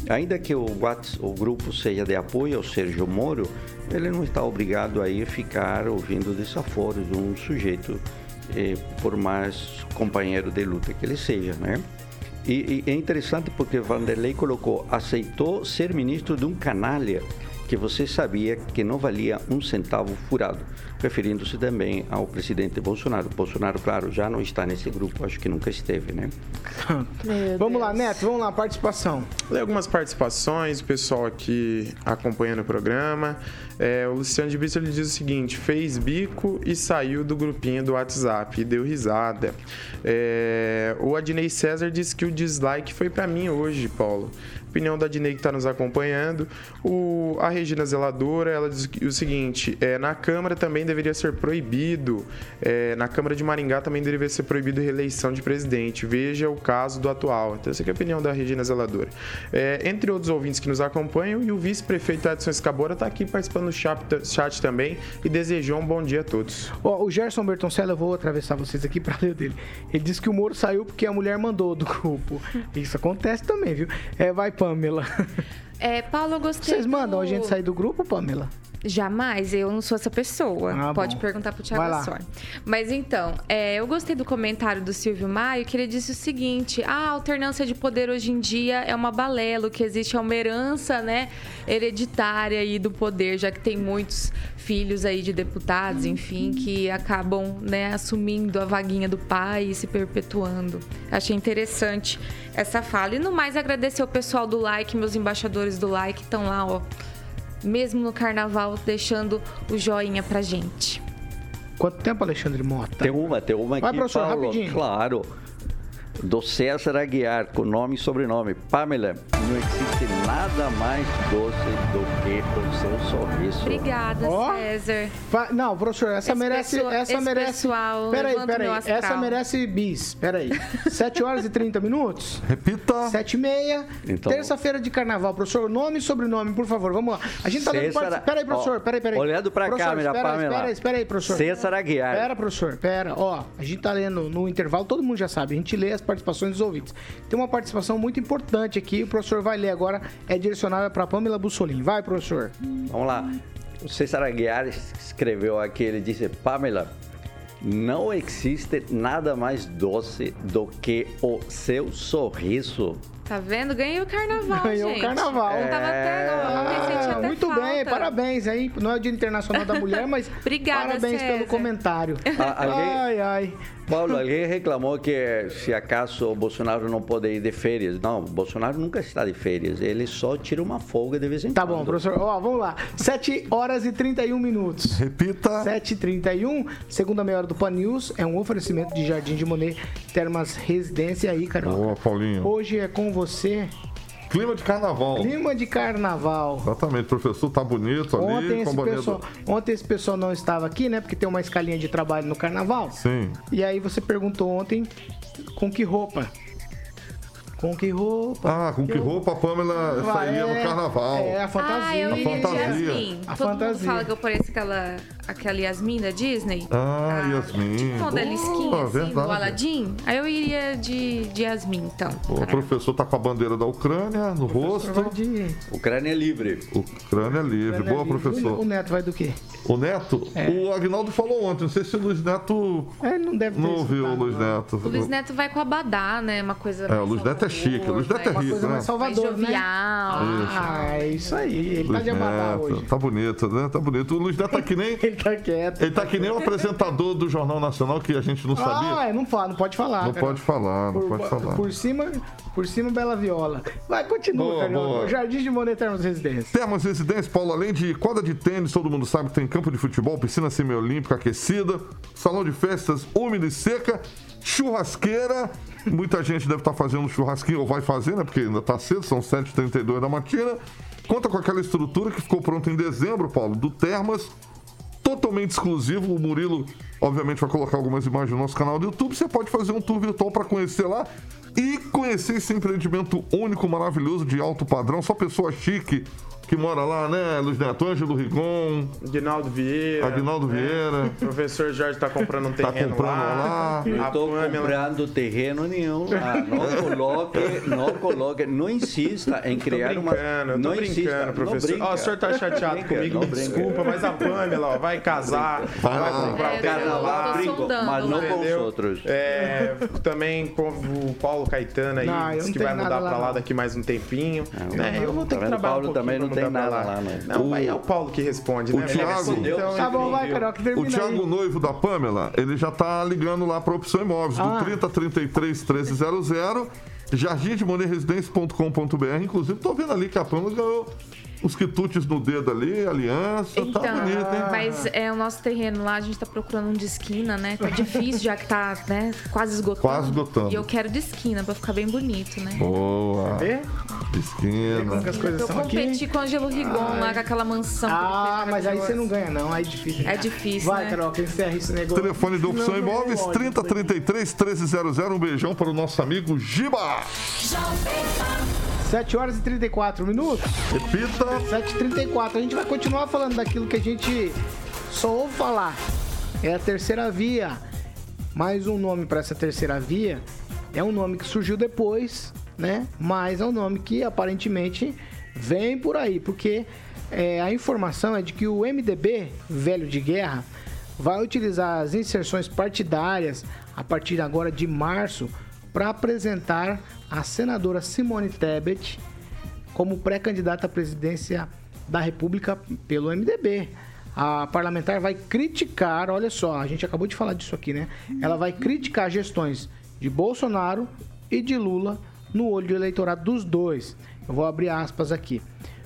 Ainda que o, o grupo seja de apoio ao Sérgio Moro, ele não está obrigado a ficar ouvindo desaforos de um sujeito, eh, por mais companheiro de luta que ele seja, né? E, e é interessante porque Vanderlei colocou, aceitou ser ministro de um canalha que você sabia que não valia um centavo furado, referindo-se também ao presidente Bolsonaro. Bolsonaro, claro, já não está nesse grupo, acho que nunca esteve, né? vamos lá, Neto, vamos lá, participação. Lê algumas participações, o pessoal aqui acompanhando o programa. É, o Luciano de Brito ele diz o seguinte: fez bico e saiu do grupinho do WhatsApp e deu risada. É, o Adnei César disse que o dislike foi para mim hoje, Paulo opinião da Dinei que está nos acompanhando. O, a Regina Zeladora, ela diz o seguinte, é, na Câmara também deveria ser proibido, é, na Câmara de Maringá também deveria ser proibido reeleição de presidente. Veja o caso do atual. Então, essa é a opinião da Regina Zeladora. É, entre outros ouvintes que nos acompanham, e o vice-prefeito Edson Escabora está aqui participando do chat, chat, também e desejou um bom dia a todos. Oh, o Gerson Bertoncello, eu vou atravessar vocês aqui para ler dele. Ele disse que o Moro saiu porque a mulher mandou do grupo. <laughs> Isso acontece também, viu? É, vai Pamela. É, Paulo, eu gostei. Vocês mandam do... a gente sair do grupo, Pamela? Jamais, eu não sou essa pessoa. Ah, Pode bom. perguntar pro Thiago Assor. Mas então, é, eu gostei do comentário do Silvio Maio, que ele disse o seguinte: ah, a alternância de poder hoje em dia é uma balela, o que existe é uma herança, né, hereditária aí do poder, já que tem muitos filhos aí de deputados, enfim, que acabam, né, assumindo a vaguinha do pai e se perpetuando. Achei interessante essa fala. E no mais, agradecer o pessoal do like, meus embaixadores do like estão lá, ó mesmo no carnaval, deixando o joinha pra gente. Quanto tempo, Alexandre Mota? Tem uma, tem uma Vai, aqui, professor, Paulo, rapidinho. Claro. Do César Aguiar, com nome e sobrenome. Pamela, não existe nada mais doce do que o seu sorriso. Obrigada, Ó. César. Fa- Não, professor, essa Esse merece. pessoal- essa esse merece. pessoal peraí, peraí. Essa merece bis. Peraí. <laughs> 7 horas e 30 minutos? Repita. 7 e meia. Então- Terça-feira de carnaval. Professor, nome e sobrenome, por favor. Vamos lá. A gente tá dando César- parte... Peraí, professor. ó, Peraí, peraí. olhando pra Professor, câmera, espera, Pamela. Espera aí, espera aí, professor. César Aguiar. Pera, professor, pera. Ó, a gente tá lendo no intervalo, todo mundo já sabe. A gente lê as participações dos ouvintes. Tem uma participação muito importante aqui. O professor vai ler agora. É direcionada para Pamela Bussolini. Vai, professor. Vamos lá. O César Aguiar escreveu aqui, ele disse, Pamela, não existe nada mais doce do que o seu sorriso. Tá vendo? Ganhei o carnaval, Ganhou gente. o carnaval. Eu tava até senti Ah, até muito falta. bem, parabéns aí. Não é o Dia Internacional da Mulher, mas <laughs> Obrigada, parabéns César. pelo comentário. Ah, alguém- Ai, ai. Paulo, alguém reclamou que se acaso o Bolsonaro não pode ir de férias. Não, o Bolsonaro nunca está de férias. Ele só tira uma folga de vez em Tá quando. bom, professor. Ó, vamos lá. 7 horas e 31 minutos. Repita. 7h31, segunda meia hora do Pan News, é um oferecimento de Jardim de Monet, Termas Residência aí, Carol. Boa, Paulinho. Hoje é com você, Clima de carnaval. clima de carnaval. Exatamente, professor tá bonito ali. Ontem com esse, pessoal, do- ontem esse pessoal não estava aqui, né? Porque tem uma escalinha de trabalho no carnaval. Sim. E aí você perguntou ontem com que roupa? Com que roupa? Ah, com que roupa a Pamela Vai, sairia no é, carnaval? É, a fantasia. Ah, eu A fantasia. Yasmin. A Todo fantasia. mundo fala que eu pareço aquela, aquela Yasmin da Disney. Ah, Yasmin. Tipo uma Boa, assim, do Aladdin. Aí eu iria de, de Yasmin, então. O professor tá com a bandeira da Ucrânia no rosto. Vai de- Ucrânia é livre. Ucrânia livre. Boa, O professor. Neto vai do quê? O Neto, o Agnaldo falou ontem, não sei se o Luiz Neto É, ele não deve ter não ouviu o Luiz. Neto. O Luiz Neto vai com Abadá, né? Uma coisa É, o Luiz Neto é chique, o Luiz Neto é mais- rico, Coisa né? mais Mais Salvador, né? jovial. Ah, é isso aí. Ele tá Luiz de abadá hoje. tá bonito, né? Tá bonito. O Luiz Neto tá que nem. <laughs> Ele tá quieto. Ele tá que nem o apresentador do Jornal Nacional que a gente não sabia. Ah, não fala, não pode falar. não cara. pode falar, não Por, pode falar. por cima, por cima, Bela Viola. Vai, continua, Boa. Jardim de Monet Termos Residência. Termas Residência, Paulo, além de quadra de tênis, todo mundo sabe que tem campo de futebol, piscina semiolímpica aquecida, salão de festas úmida e seca, churrasqueira. Muita gente deve estar fazendo churrasquinho, ou vai fazer, né? Porque ainda tá cedo, são 7h32 da matina. Conta com aquela estrutura que ficou pronta em dezembro, Paulo, do Termas. Totalmente exclusivo. O Murilo, obviamente, vai colocar algumas imagens no nosso canal do YouTube. Você pode fazer um tour virtual para conhecer lá e conhecer esse empreendimento único, maravilhoso, de alto padrão. Só pessoa chique que mora lá, né? Luiz Neto, Ângelo Rigon, Aguinaldo Vieira. Aguinaldo né? Vieira. O professor Jorge tá comprando um Tá terreno comprando lá. lá. Não Pamela. comprando terreno nenhum lá. Não coloque, não coloque, não insista em Tô criar uma. tô não brincando, insista, professor. Não. Ó, o senhor tá chateado Brinca, comigo, me desculpa, mas a Pamela, ó, vai casar, vai, comprar É, um terreno lá. tô Brinco, mas não com os outros. É, também com o Paulo Caetano aí, Não, disse que vai mudar pra lá daqui mais um tempinho. né? Eu vou ter Tá que trabalhar Paulo um pouquinho também não tem pra nada lá. lá, né? Não, O- aí é o Paulo que responde, né? o Thiago- Então, Tá bom, vai, Carioca, O termina Thiago aí. Noivo da Pamela, ele já tá ligando lá para Opção Imóveis, do Ah. 3033 1300, jardimdemonerresidência.com.br. Inclusive, tô vendo ali que a Pamela ganhou os quitutes no dedo ali, aliança, Então, tá bonito, hein? mas é o nosso terreno lá, a gente tá procurando um de esquina, né? Tá difícil, já que tá, né, quase esgotando. Quase esgotando. E eu quero de esquina pra ficar bem bonito, né? Boa, Vê? esquina. As coisas Eu são aqui? competi com o Angelo Rigon lá, com aquela mansão. Ah, mas aí você não ganha, não. Aí é difícil. É difícil, Vai, né? Carioca, encerra esse negócio. Telefone da Opção Não, não Imóveis, pode. 3033 1300. Um beijão para o nosso amigo Giba. 7 horas e 34 minutos. Repita. 7h34. A gente vai continuar falando daquilo que a gente só ouve falar. É a terceira via. Mais um nome para essa terceira via. É um nome que surgiu depois, né? Mas é um nome que aparentemente vem por aí, porque é, a informação é de que o MDB, velho de guerra, vai utilizar as inserções partidárias a partir agora de março para apresentar a senadora Simone Tebet como pré-candidata à presidência da República pelo MDB. A parlamentar vai criticar, olha só, a gente acabou de falar disso aqui, né? Ela vai criticar gestões de Bolsonaro e de Lula no olho do eleitorado dos dois. Eu vou abrir aspas aqui.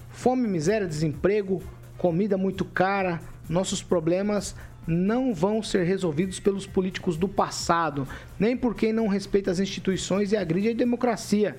Fome, miséria, desemprego, comida muito cara, nossos problemas não vão ser resolvidos pelos políticos do passado, nem por quem não respeita as instituições e agride a democracia.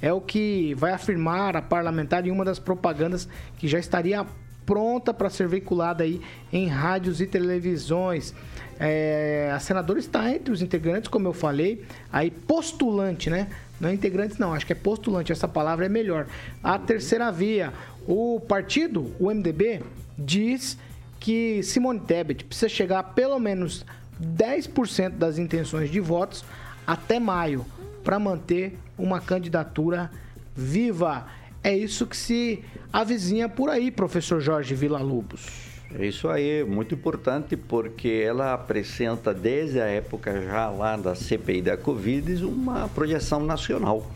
é o que vai afirmar a parlamentar em uma das propagandas que já estaria pronta para ser veiculada aí em rádios e televisões. É, a senadora está entre os integrantes, como eu falei, aí postulante, né? Não é integrantes, não, acho que é postulante, essa palavra é melhor. A terceira via, o partido, o MDB, diz que Simone Tebet precisa chegar a pelo menos 10% das intenções de votos até maio para manter uma candidatura viva. É isso que se avizinha por aí, professor Jorge Villa-Lobos. É isso aí, muito importante porque ela apresenta desde a época já lá da CPI da Covid uma projeção nacional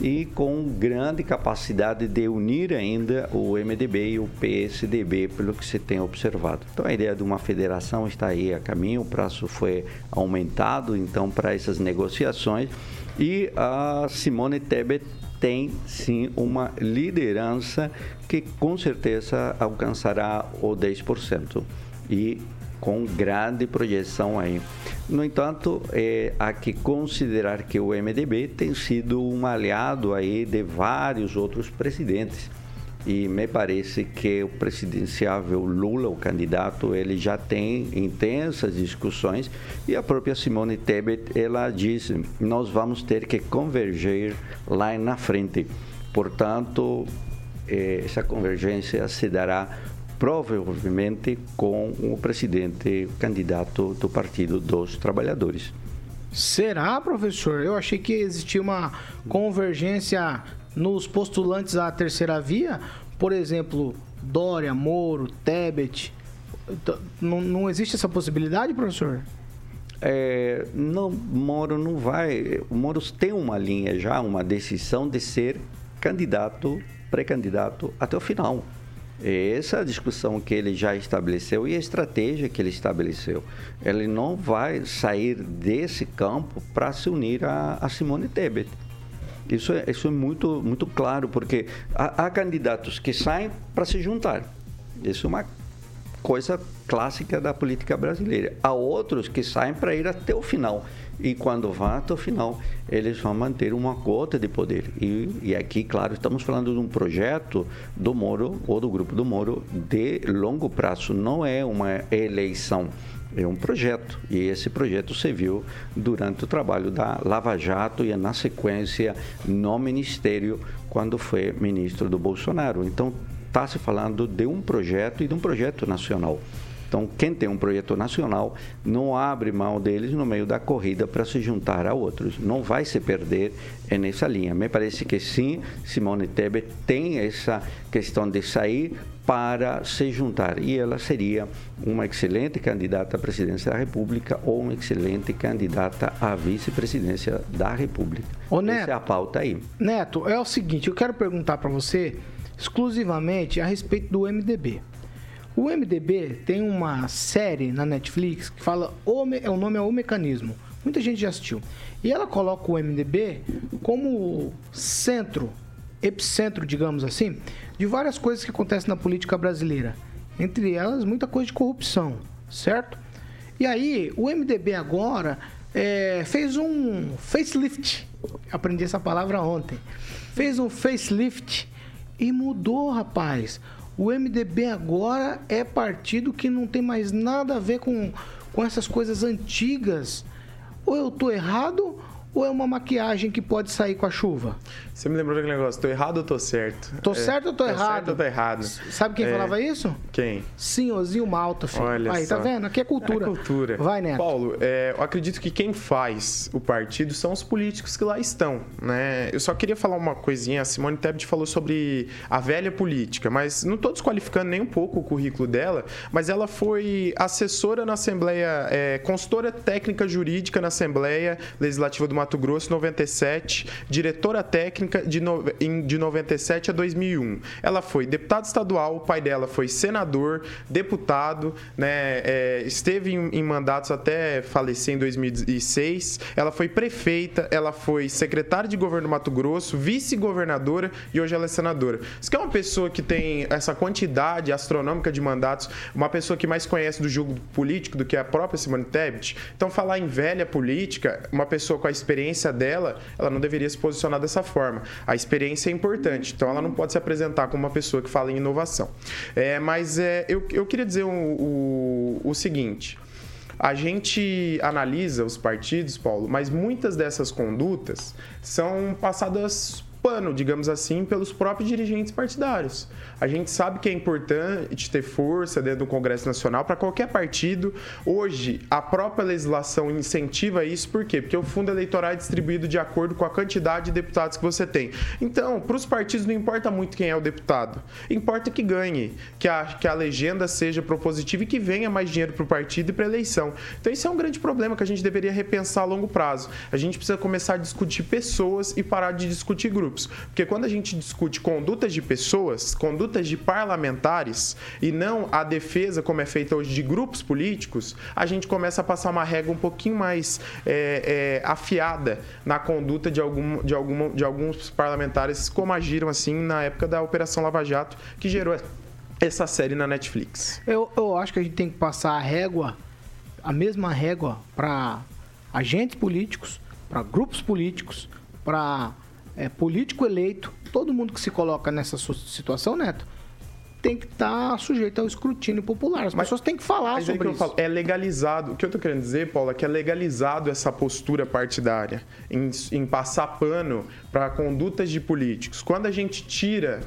e com grande capacidade de unir ainda o MDB e o PSDB, pelo que se tem observado. Então a ideia de uma federação está aí a caminho, o prazo foi aumentado então para essas negociações e a Simone Tebet tem sim uma liderança que com certeza alcançará o 10% e com grande projeção aí. No entanto, é, há que considerar que o MDB tem sido um aliado aí de vários outros presidentes e me parece que o presidenciável Lula, o candidato, ele já tem intensas discussões e a própria Simone Tebet, ela disse, nós vamos ter que converger lá na frente. Portanto, eh, essa convergência se dará provavelmente com o presidente candidato do Partido dos Trabalhadores. Será, professor? Eu achei que existia uma convergência nos postulantes à terceira via, por exemplo, Dória, Moro, Tebet, não, não existe essa possibilidade, professor? É, não, Moro não vai. O Moro tem uma linha já, uma decisão de ser candidato, pré-candidato até o final. Essa discussão que ele já estabeleceu e a estratégia que ele estabeleceu. Ele não vai sair desse campo para se unir a, a Simone Tebet. Isso é, isso é muito, muito claro, porque há, há candidatos que saem para se juntar. Isso é uma coisa clássica da política brasileira. Há outros que saem para ir até o final. E quando vão até o final, eles vão manter uma cota de poder. E, e aqui, claro, estamos falando de um projeto do Moro ou do grupo do Moro de longo prazo. Não é uma eleição é um projeto e esse projeto se viu durante o trabalho da Lava Jato e na sequência no Ministério quando foi ministro do Bolsonaro. Então está se falando de um projeto e de um projeto nacional. Então, quem tem um projeto nacional não abre mão deles no meio da corrida para se juntar a outros. Não vai se perder nessa linha. Me parece que sim, Simone Tebet tem essa questão de sair para se juntar. E ela seria uma excelente candidata à presidência da República ou uma excelente candidata à vice-presidência da República. Ô, Neto, Essa é a pauta aí. Neto, é o seguinte, eu quero perguntar para você exclusivamente a respeito do MDB. O MDB tem uma série na Netflix que fala, o, o nome é O Mecanismo. Muita gente já assistiu. E ela coloca o MDB como centro, epicentro, digamos assim, de várias coisas que acontecem na política brasileira. Entre elas, muita coisa de corrupção, certo? E aí, o MDB agora é, fez um facelift. Aprendi essa palavra ontem. Fez um facelift e mudou, rapaz. O MDB agora é partido que não tem mais nada a ver com, com essas coisas antigas. Ou eu tô errado ou é uma maquiagem que pode sair com a chuva? Você me lembrou daquele negócio, tô errado ou tô certo? Tô é, certo ou tô, tô errado? Certo ou tô errado? Sabe quem é... falava isso? Quem? Senhorzinho Malta, filho. Olha Aí, só. tá vendo? Aqui é cultura. É cultura. Vai, Neto. Paulo, é, eu acredito que quem faz o partido são os políticos que lá estão, né? Eu só queria falar uma coisinha, a Simone Tebet falou sobre a velha política, mas não tô desqualificando nem um pouco o currículo dela, mas ela foi assessora na Assembleia, é, consultora técnica jurídica na Assembleia Legislativa do Mato Grosso, 97, diretora técnica de no, de 97 a 2001. Ela foi deputada estadual, o pai dela foi senador, deputado, né, é, esteve em, em mandatos até falecer em 2006. Ela foi prefeita, ela foi secretária de governo do Mato Grosso, vice-governadora e hoje ela é senadora. Isso que é uma pessoa que tem essa quantidade astronômica de mandatos, uma pessoa que mais conhece do jogo político do que a própria Simone Tebet. Então, falar em velha política, uma pessoa com a experiência experiência dela, ela não deveria se posicionar dessa forma. A experiência é importante, então ela não pode se apresentar como uma pessoa que fala em inovação. É, mas é, eu, eu queria dizer o, o, o seguinte. A gente analisa os partidos, Paulo, mas muitas dessas condutas são passadas pano, digamos assim, pelos próprios dirigentes partidários. A gente sabe que é importante ter força dentro do Congresso Nacional para qualquer partido. Hoje, a própria legislação incentiva isso, por quê? Porque o fundo eleitoral é distribuído de acordo com a quantidade de deputados que você tem. Então, para os partidos não importa muito quem é o deputado, importa que ganhe, que a, que a legenda seja propositiva e que venha mais dinheiro para o partido e para a eleição. Então, isso é um grande problema que a gente deveria repensar a longo prazo. A gente precisa começar a discutir pessoas e parar de discutir grupos. Porque quando a gente discute condutas de pessoas, condutas de parlamentares e não a defesa como é feita hoje de grupos políticos, a gente começa a passar uma regra um pouquinho mais é, é, afiada na conduta de, algum, de, alguma, de alguns parlamentares, como agiram assim na época da Operação Lava Jato, que gerou essa série na Netflix. Eu, eu acho que a gente tem que passar a régua, a mesma régua, para agentes políticos, para grupos políticos, para é, político eleito, todo mundo que se coloca nessa situação, Neto, tem que estar tá sujeito ao escrutínio popular. As mas, pessoas têm que falar sobre que isso. Falo, é legalizado. O que eu estou querendo dizer, Paula, é que é legalizado essa postura partidária em, em passar pano para condutas de políticos. Quando a gente tira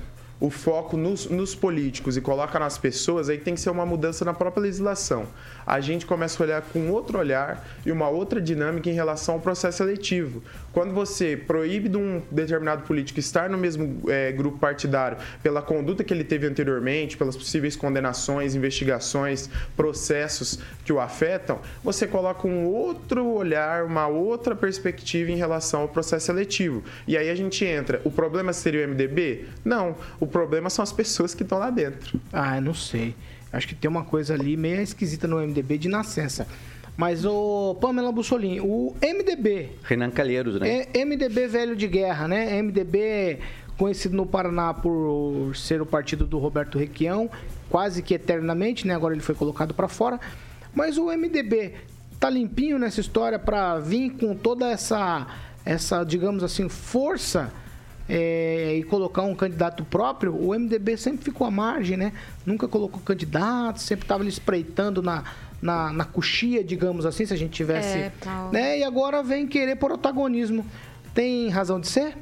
o foco nos, nos, políticos e coloca nas pessoas, aí tem que ser uma mudança na própria legislação. A gente começa a olhar com outro olhar e uma outra dinâmica em relação ao processo eletivo. Quando você proíbe de um determinado político estar no mesmo é, grupo partidário pela conduta que ele teve anteriormente, pelas possíveis condenações, investigações, processos que o afetam, você coloca um outro olhar, uma outra perspectiva em relação ao processo eletivo. E aí a gente entra. O problema seria o MDB? Não. O problema são as pessoas que estão lá dentro. Ah, não sei. Acho que tem uma coisa ali meio esquisita no MDB de nascença. Mas o Pamela Bussolini, o MDB. Renan Calheiros, né? É MDB velho de guerra, né? MDB conhecido no Paraná por ser o partido do Roberto Requião, quase que eternamente, né? Agora ele foi colocado para fora. Mas o MDB tá limpinho nessa história para vir com toda essa, essa digamos assim, força é, e colocar um candidato próprio, o MDB sempre ficou à margem, né? Nunca colocou candidato, sempre estava espreitando na, na, na coxia, digamos assim, se a gente tivesse. É, né? E agora vem querer protagonismo. Tem razão de ser?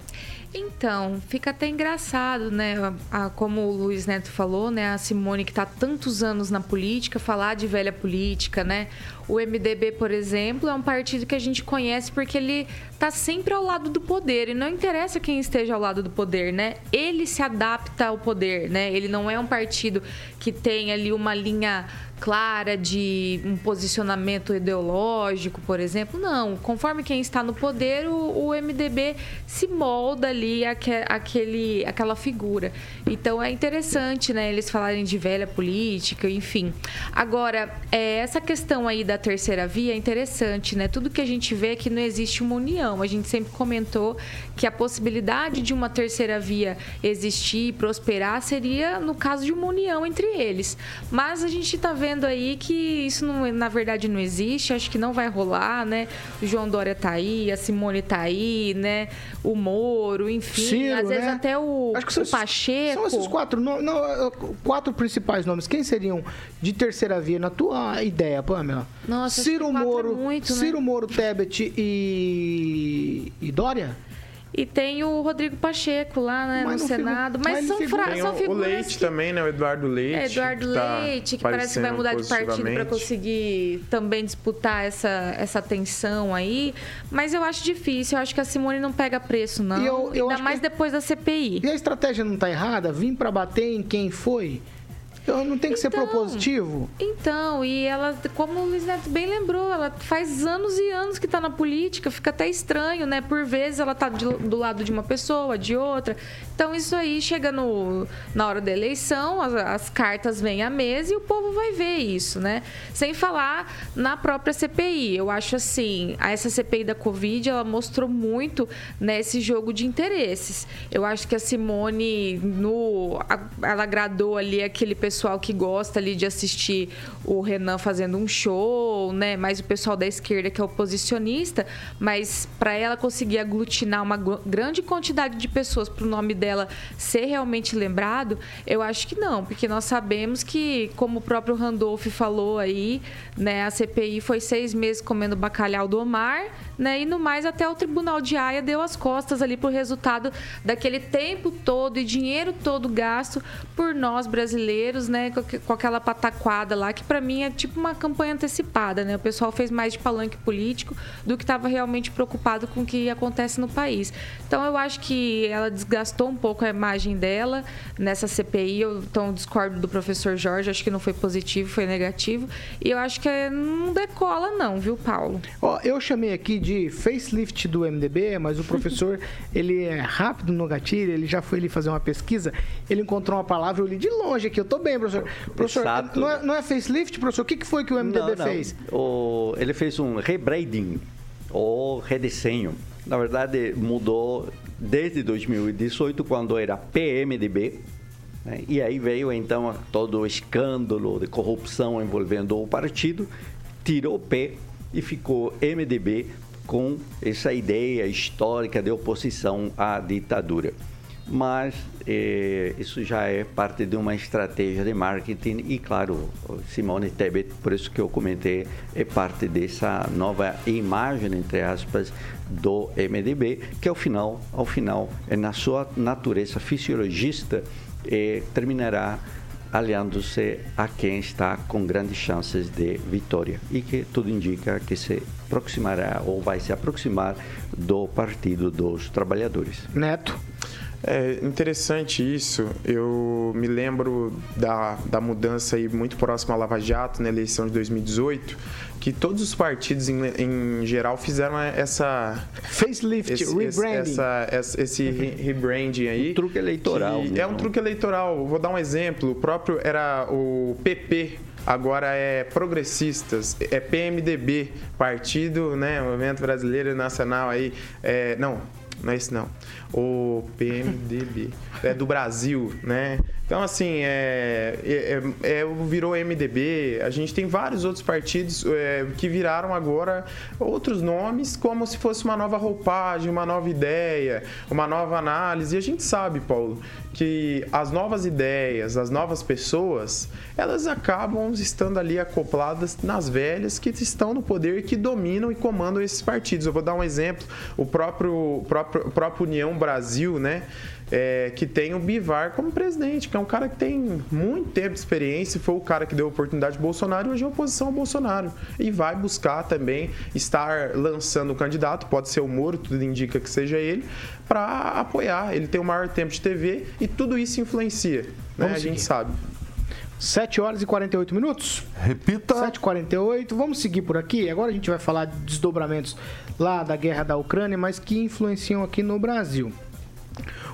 Então, fica até engraçado, né? A, a, como o Luiz Neto falou, né? A Simone, que está tantos anos na política, falar de velha política, né? O MDB, por exemplo, é um partido que a gente conhece porque ele está sempre ao lado do poder. E não interessa quem esteja ao lado do poder, né? Ele se adapta ao poder, né? Ele não é um partido que tem ali uma linha clara de um posicionamento ideológico, por exemplo. Não. Conforme quem está no poder, o, o MDB se molda ali aque, aquele, aquela figura. Então é interessante, né? Eles falarem de velha política, enfim. Agora, é, essa questão aí da terceira via é interessante, né? Tudo que a gente vê é que não existe uma união. A gente sempre comentou que a possibilidade de uma terceira via existir e prosperar seria no caso de uma união entre eles. Mas a gente está vendo aí que isso não, na verdade não existe, acho que não vai rolar, né? O João Dória tá aí, a Simone tá aí, né? O Moro, enfim, Ciro, às vezes né? até o, acho que o Pacheco. São esses quatro, não, não, quatro principais nomes. Quem seriam de terceira via na tua ideia, Pamela? Nossa, Ciro Moro, é muito, né? Ciro Moro, Tebet e, e Dória? E tem o Rodrigo Pacheco lá né, no Senado. Mas, mas são, fra... são figuras. O Leite que... também, né? O Eduardo Leite. É, Eduardo que tá Leite, que parece que vai mudar de partido para conseguir também disputar essa, essa tensão aí. Mas eu acho difícil. Eu acho que a Simone não pega preço, não. E eu, eu Ainda mais que... depois da CPI. E a estratégia não está errada? Vim para bater em quem foi? Então não tem que então, ser propositivo? Então, e ela, como o Luiz Neto bem lembrou, ela faz anos e anos que está na política, fica até estranho, né? Por vezes ela está do lado de uma pessoa, de outra. Então isso aí chega no, na hora da eleição, as, as cartas vêm à mesa e o povo vai ver isso, né? Sem falar na própria CPI. Eu acho assim, essa CPI da Covid, ela mostrou muito nesse né, jogo de interesses. Eu acho que a Simone, no, ela agradou ali aquele pessoal pessoal que gosta ali de assistir o Renan fazendo um show, né? Mais o pessoal da esquerda que é oposicionista, mas para ela conseguir aglutinar uma grande quantidade de pessoas para o nome dela ser realmente lembrado, eu acho que não, porque nós sabemos que, como o próprio Randolph falou aí, né? A CPI foi seis meses comendo bacalhau do Omar, né? E no mais até o Tribunal de Haia deu as costas ali por resultado daquele tempo todo e dinheiro todo gasto por nós brasileiros, né? Com aquela pataquada lá que para mim é tipo uma campanha antecipada, né? O pessoal fez mais de palanque político do que estava realmente preocupado com o que acontece no país. Então eu acho que ela desgastou um pouco a imagem dela nessa CPI. Eu então discordo do professor Jorge, acho que não foi positivo, foi negativo. E eu acho que não decola não, viu, Paulo? Ó, eu chamei aqui de facelift do MDB, mas o professor, <laughs> ele é rápido no gatilho, ele já foi ali fazer uma pesquisa, ele encontrou uma palavra, eu li de longe aqui, eu tô bem, professor. Professor, Exato. Não, é, não é facelift, professor? O que, que foi que o MDB não, não. fez? O, ele fez um rebranding, ou redesenho. Na verdade, mudou desde 2018, quando era PMDB, né? e aí veio então todo o escândalo de corrupção envolvendo o partido, tirou o P e ficou MDB com essa ideia histórica de oposição à ditadura. Mas eh, isso já é parte de uma estratégia de marketing e, claro, Simone Tebet, por isso que eu comentei, é parte dessa nova imagem, entre aspas, do MDB, que ao final, ao final, é na sua natureza fisiologista, eh, terminará aliando-se a quem está com grandes chances de vitória e que tudo indica que se aproximará ou vai se aproximar do Partido dos Trabalhadores. Neto. É interessante isso. Eu me lembro da, da mudança aí muito próxima à Lava Jato na eleição de 2018, que todos os partidos em, em geral fizeram essa facelift, esse, rebranding, essa, essa, esse rebranding aí. Um truque eleitoral. É um truque eleitoral. Vou dar um exemplo. O próprio era o PP agora é progressistas, é PMDB, Partido, né, Movimento Brasileiro Nacional aí, é, não, não é isso não o PMDB, é do Brasil, né? Então, assim, é, é, é, é virou MDB, a gente tem vários outros partidos é, que viraram agora outros nomes, como se fosse uma nova roupagem, uma nova ideia, uma nova análise. E a gente sabe, Paulo, que as novas ideias, as novas pessoas, elas acabam estando ali acopladas nas velhas que estão no poder, que dominam e comandam esses partidos. Eu vou dar um exemplo, o próprio, próprio, próprio União Brasil, né? É, que tem o Bivar como presidente, que é um cara que tem muito tempo de experiência, foi o cara que deu oportunidade ao Bolsonaro e hoje é oposição ao Bolsonaro. E vai buscar também estar lançando o candidato, pode ser o Moro, tudo indica que seja ele, para apoiar. Ele tem o maior tempo de TV e tudo isso influencia, né? a gente sabe. 7 horas e 48 minutos. Repita. 7h48. Vamos seguir por aqui. Agora a gente vai falar de desdobramentos lá da guerra da Ucrânia, mas que influenciam aqui no Brasil.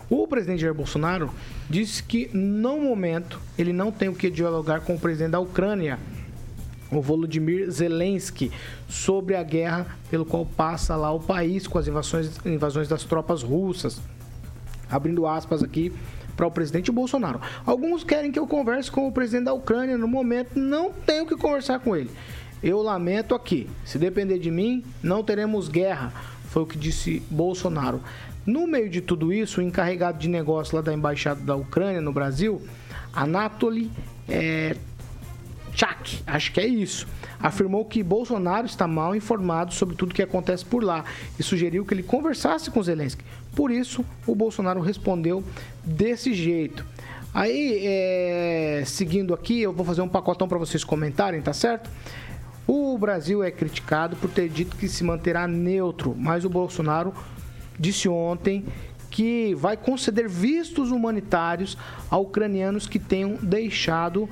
O presidente Jair Bolsonaro disse que, no momento, ele não tem o que dialogar com o presidente da Ucrânia, o Volodymyr Zelensky, sobre a guerra pelo qual passa lá o país com as invasões, invasões das tropas russas. Abrindo aspas aqui para o presidente Bolsonaro. Alguns querem que eu converse com o presidente da Ucrânia. No momento, não tenho que conversar com ele. Eu lamento aqui. Se depender de mim, não teremos guerra. Foi o que disse Bolsonaro. No meio de tudo isso, o encarregado de negócio lá da Embaixada da Ucrânia no Brasil, Anatoly é, Chak, acho que é isso, afirmou que Bolsonaro está mal informado sobre tudo que acontece por lá e sugeriu que ele conversasse com Zelensky. Por isso, o Bolsonaro respondeu desse jeito. Aí, é, seguindo aqui, eu vou fazer um pacotão para vocês comentarem, tá certo? O Brasil é criticado por ter dito que se manterá neutro, mas o Bolsonaro disse ontem que vai conceder vistos humanitários a ucranianos que tenham deixado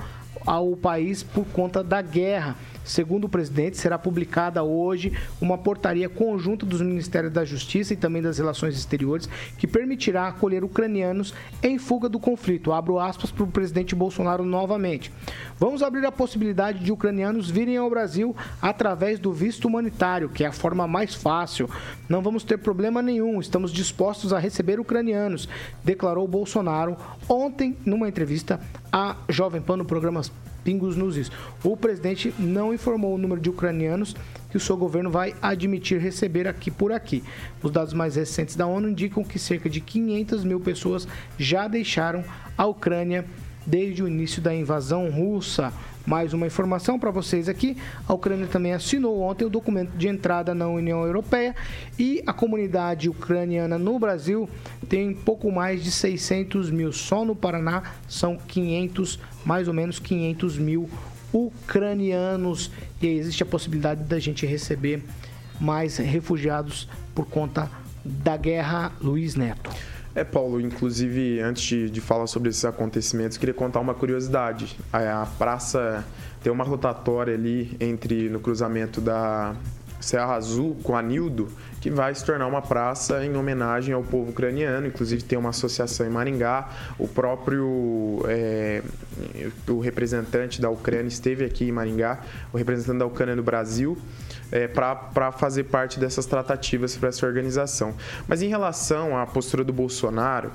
ao país por conta da guerra. Segundo o presidente, será publicada hoje uma portaria conjunta dos Ministérios da Justiça e também das Relações Exteriores que permitirá acolher ucranianos em fuga do conflito. Abro aspas para o presidente Bolsonaro novamente. Vamos abrir a possibilidade de ucranianos virem ao Brasil através do visto humanitário, que é a forma mais fácil. Não vamos ter problema nenhum, estamos dispostos a receber ucranianos, declarou Bolsonaro ontem numa entrevista à Jovem Pan no programa Pingos nos Is. O presidente não informou o número de ucranianos que o seu governo vai admitir receber aqui por aqui. Os dados mais recentes da ONU indicam que cerca de 500 mil pessoas já deixaram a Ucrânia desde o início da invasão russa. Mais uma informação para vocês aqui: a Ucrânia também assinou ontem o documento de entrada na União Europeia e a comunidade ucraniana no Brasil tem pouco mais de 600 mil. Só no Paraná são 500, mais ou menos 500 mil ucranianos e existe a possibilidade da gente receber mais refugiados por conta da guerra. Luiz Neto. É, Paulo, inclusive, antes de, de, falar sobre esses acontecimentos, queria contar uma curiosidade. A, a, praça tem uma rotatória ali entre no cruzamento da Serra Azul com a Nildo, que vai se tornar uma praça em homenagem ao povo ucraniano. Inclusive tem uma associação em Maringá. O próprio é, o representante da Ucrânia esteve aqui em Maringá, o representante da Ucrânia no Brasil é, para fazer parte dessas tratativas para essa organização. Mas em relação à postura do Bolsonaro,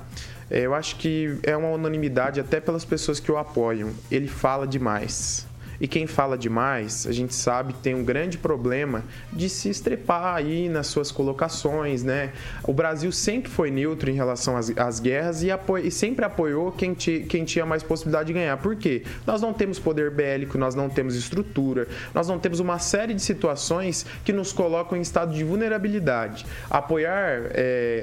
é, eu acho que é uma unanimidade até pelas pessoas que o apoiam. Ele fala demais. E quem fala demais, a gente sabe tem um grande problema de se estrepar aí nas suas colocações, né? O Brasil sempre foi neutro em relação às, às guerras e, e, sempre apoiou quem, ti, quem tinha mais possibilidade de ganhar. Por quê? Nós não temos poder bélico, nós não temos estrutura, nós não temos uma série de situações que nos colocam em estado de vulnerabilidade. Apoiar,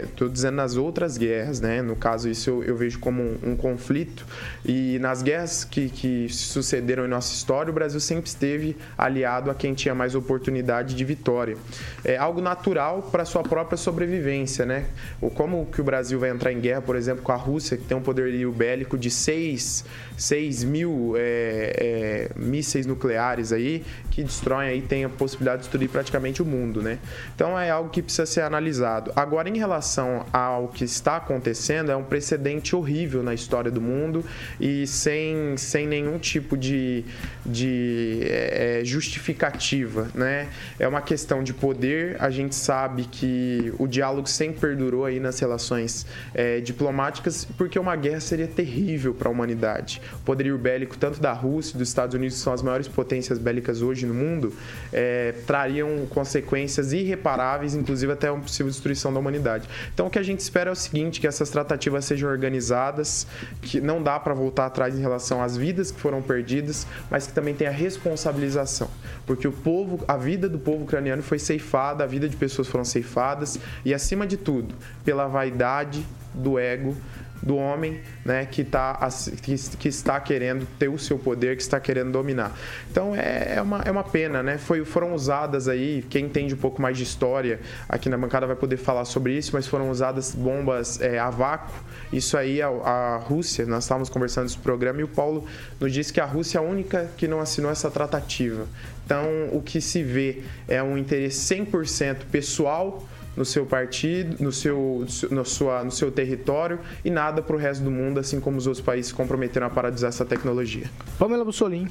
estou é, dizendo nas outras guerras, né? No caso, isso eu, eu vejo como um, um conflito. E nas guerras que, que sucederam em nossa história, o Brasil sempre esteve aliado a quem tinha mais oportunidade de vitória. É algo natural para sua própria sobrevivência, né? Como que o Brasil vai entrar em guerra, por exemplo, com a Rússia, que tem um poderio bélico de 6, 6 mil é, é, mísseis nucleares aí, que destroem aí, tem a possibilidade de destruir praticamente o mundo, né? Então é algo que precisa ser analisado. Agora, em relação ao que está acontecendo, é um precedente horrível na história do mundo e sem, sem nenhum tipo de, de é, é, justificativa, né? É uma questão de poder. A gente sabe que o diálogo sempre perdurou aí nas relações é, diplomáticas, porque uma guerra seria terrível para a humanidade. O poderio bélico tanto da Rússia dos Estados Unidos, que são as maiores potências bélicas hoje no mundo, é, trariam consequências irreparáveis, inclusive até uma possível destruição da humanidade. Então, o que a gente espera é o seguinte: que essas tratativas sejam organizadas, que não dá para voltar atrás em relação às vidas que foram perdidas, mas que também tem a responsabilização, porque o povo, a vida do povo ucraniano foi ceifada, a vida de pessoas foram ceifadas e acima de tudo, pela vaidade do ego do homem né, que, tá, que, que, está querendo ter o seu poder, que está querendo dominar. Então é, é, uma, é uma pena, né? Foi, foram usadas aí, quem entende um pouco mais de história aqui na bancada vai poder falar sobre isso, mas foram usadas bombas é, a vácuo. Isso aí, a, a Rússia, nós estávamos conversando nesse programa e o Paulo nos disse que a Rússia é a única que não assinou essa tratativa. Então o que se vê é um interesse 100% pessoal no seu partido, no seu, no sua, no seu território e nada para o resto do mundo, assim como os outros países se comprometeram a paralisar essa tecnologia. Pamela Bussolim.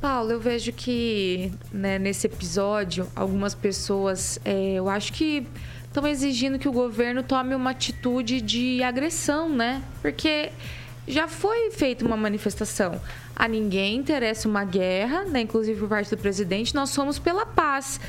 Paulo, eu vejo que né, nesse episódio, algumas pessoas, é, eu acho que estão exigindo que o governo tome uma atitude de agressão, né? Porque já foi feita uma manifestação. A ninguém interessa uma guerra, né? inclusive por parte do presidente, nós somos pela paz.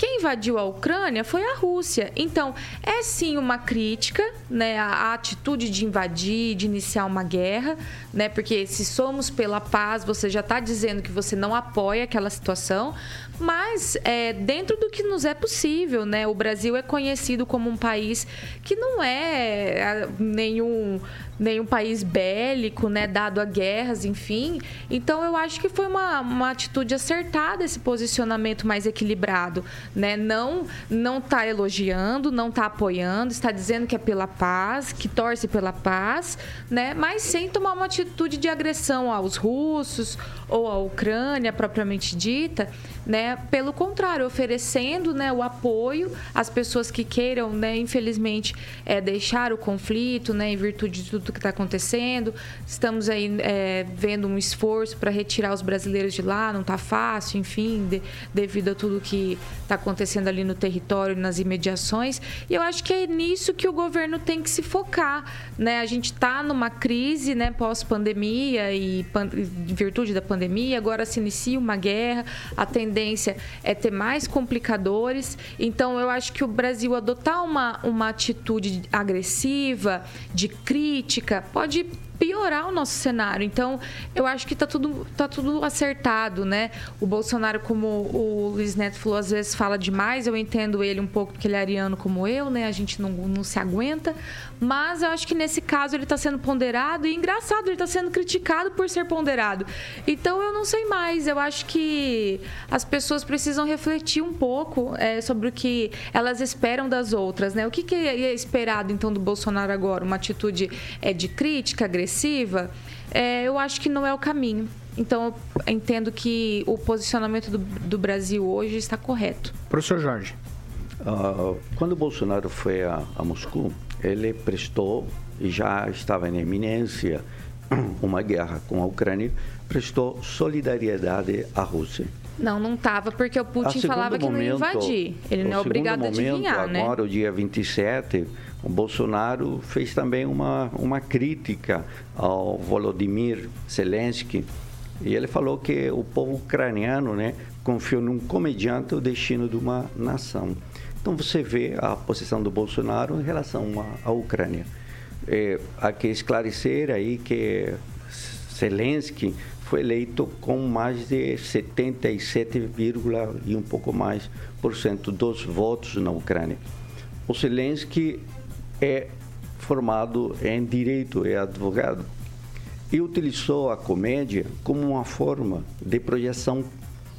Quem invadiu a Ucrânia foi a Rússia. Então, é sim uma crítica, né, a atitude de invadir, de iniciar uma guerra, né? Porque se somos pela paz, você já está dizendo que você não apoia aquela situação, mas é, dentro do que nos é possível, né? O Brasil é conhecido como um país que não é, nenhum nenhum país bélico, né, dado a guerras, enfim. Então eu acho que foi uma, uma atitude acertada esse posicionamento mais equilibrado, né? Não não tá elogiando, não tá apoiando, está dizendo que é pela paz, que torce pela paz, né? Mas sem tomar uma atitude de agressão aos russos ou à Ucrânia propriamente dita, né? Pelo contrário, oferecendo, né, o apoio às pessoas que queiram, né, infelizmente, é, deixar o conflito, né, em virtude de tudo que está acontecendo. Estamos aí é, vendo um esforço para retirar os brasileiros de lá, não está fácil, enfim, de, devido a tudo que está acontecendo ali no território, nas imediações. E eu acho que é nisso que o governo tem que se focar, né? A gente está numa crise, né, pós-pandemia e em virtude da pandemia, agora se inicia uma guerra, a tendência é ter mais complicadores. Então, eu acho que o Brasil adotar uma, uma atitude agressiva, de crítica, pode piorar o nosso cenário. Então, eu acho que está tudo, tá tudo acertado, né? O Bolsonaro, como o Luiz Neto falou, às vezes fala demais. Eu entendo ele um pouco porque ele é ariano como eu, né? A gente não, não se aguenta. Mas eu acho que nesse caso ele está sendo ponderado e engraçado, ele está sendo criticado por ser ponderado. Então, eu não sei mais. Eu acho que as pessoas precisam refletir um pouco é, sobre o que elas esperam das outras, né? O que, que é esperado, então, do Bolsonaro agora? Uma atitude é, de crítica, agressiva? agressiva, é, eu acho que não é o caminho. Então, eu entendo que o posicionamento do, do Brasil hoje está correto. Professor Jorge. Uh, quando o Bolsonaro foi a, a Moscou, ele prestou, e já estava em eminência, <clears throat> uma guerra com a Ucrânia, prestou solidariedade à Rússia. Não, não estava, porque o Putin falava que momento, não ia invadir. Ele não é obrigado momento, a adivinhar, agora, né? Agora, o dia 27, o Bolsonaro fez também uma, uma crítica ao Volodymyr Zelensky. E ele falou que o povo ucraniano né, confiou num comediante o destino de uma nação. Então você vê a posição do Bolsonaro em relação à, à Ucrânia. É, há que esclarecer aí que Zelensky foi eleito com mais de 77, e um pouco mais por cento dos votos na Ucrânia. O Zelensky é formado em direito, é advogado, e utilizou a comédia como uma forma de projeção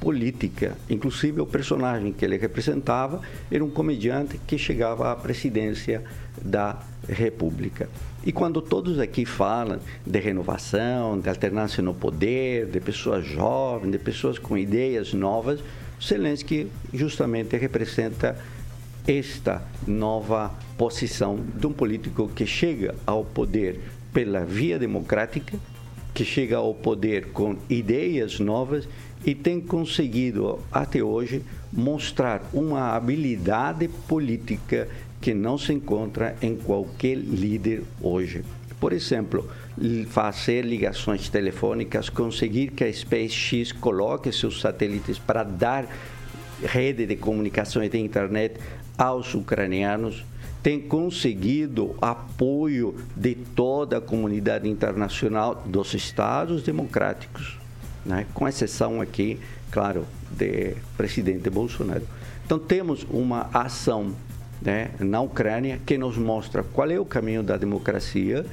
política. Inclusive, o personagem que ele representava era um comediante que chegava à presidência da República. E quando todos aqui falam de renovação, de alternância no poder, de pessoas jovens, de pessoas com ideias novas, Zelensky justamente representa esta nova posição de um político que chega ao poder pela via democrática, que chega ao poder com ideias novas e tem conseguido até hoje mostrar uma habilidade política que não se encontra em qualquer líder hoje. Por exemplo, fazer ligações telefônicas, conseguir que a SpaceX coloque seus satélites para dar rede de comunicações de internet aos ucranianos, tem conseguido apoio de toda a comunidade internacional dos Estados democráticos, né? com exceção aqui, claro, do presidente Bolsonaro. Então temos uma ação né, na Ucrânia que nos mostra qual é o caminho da democracia,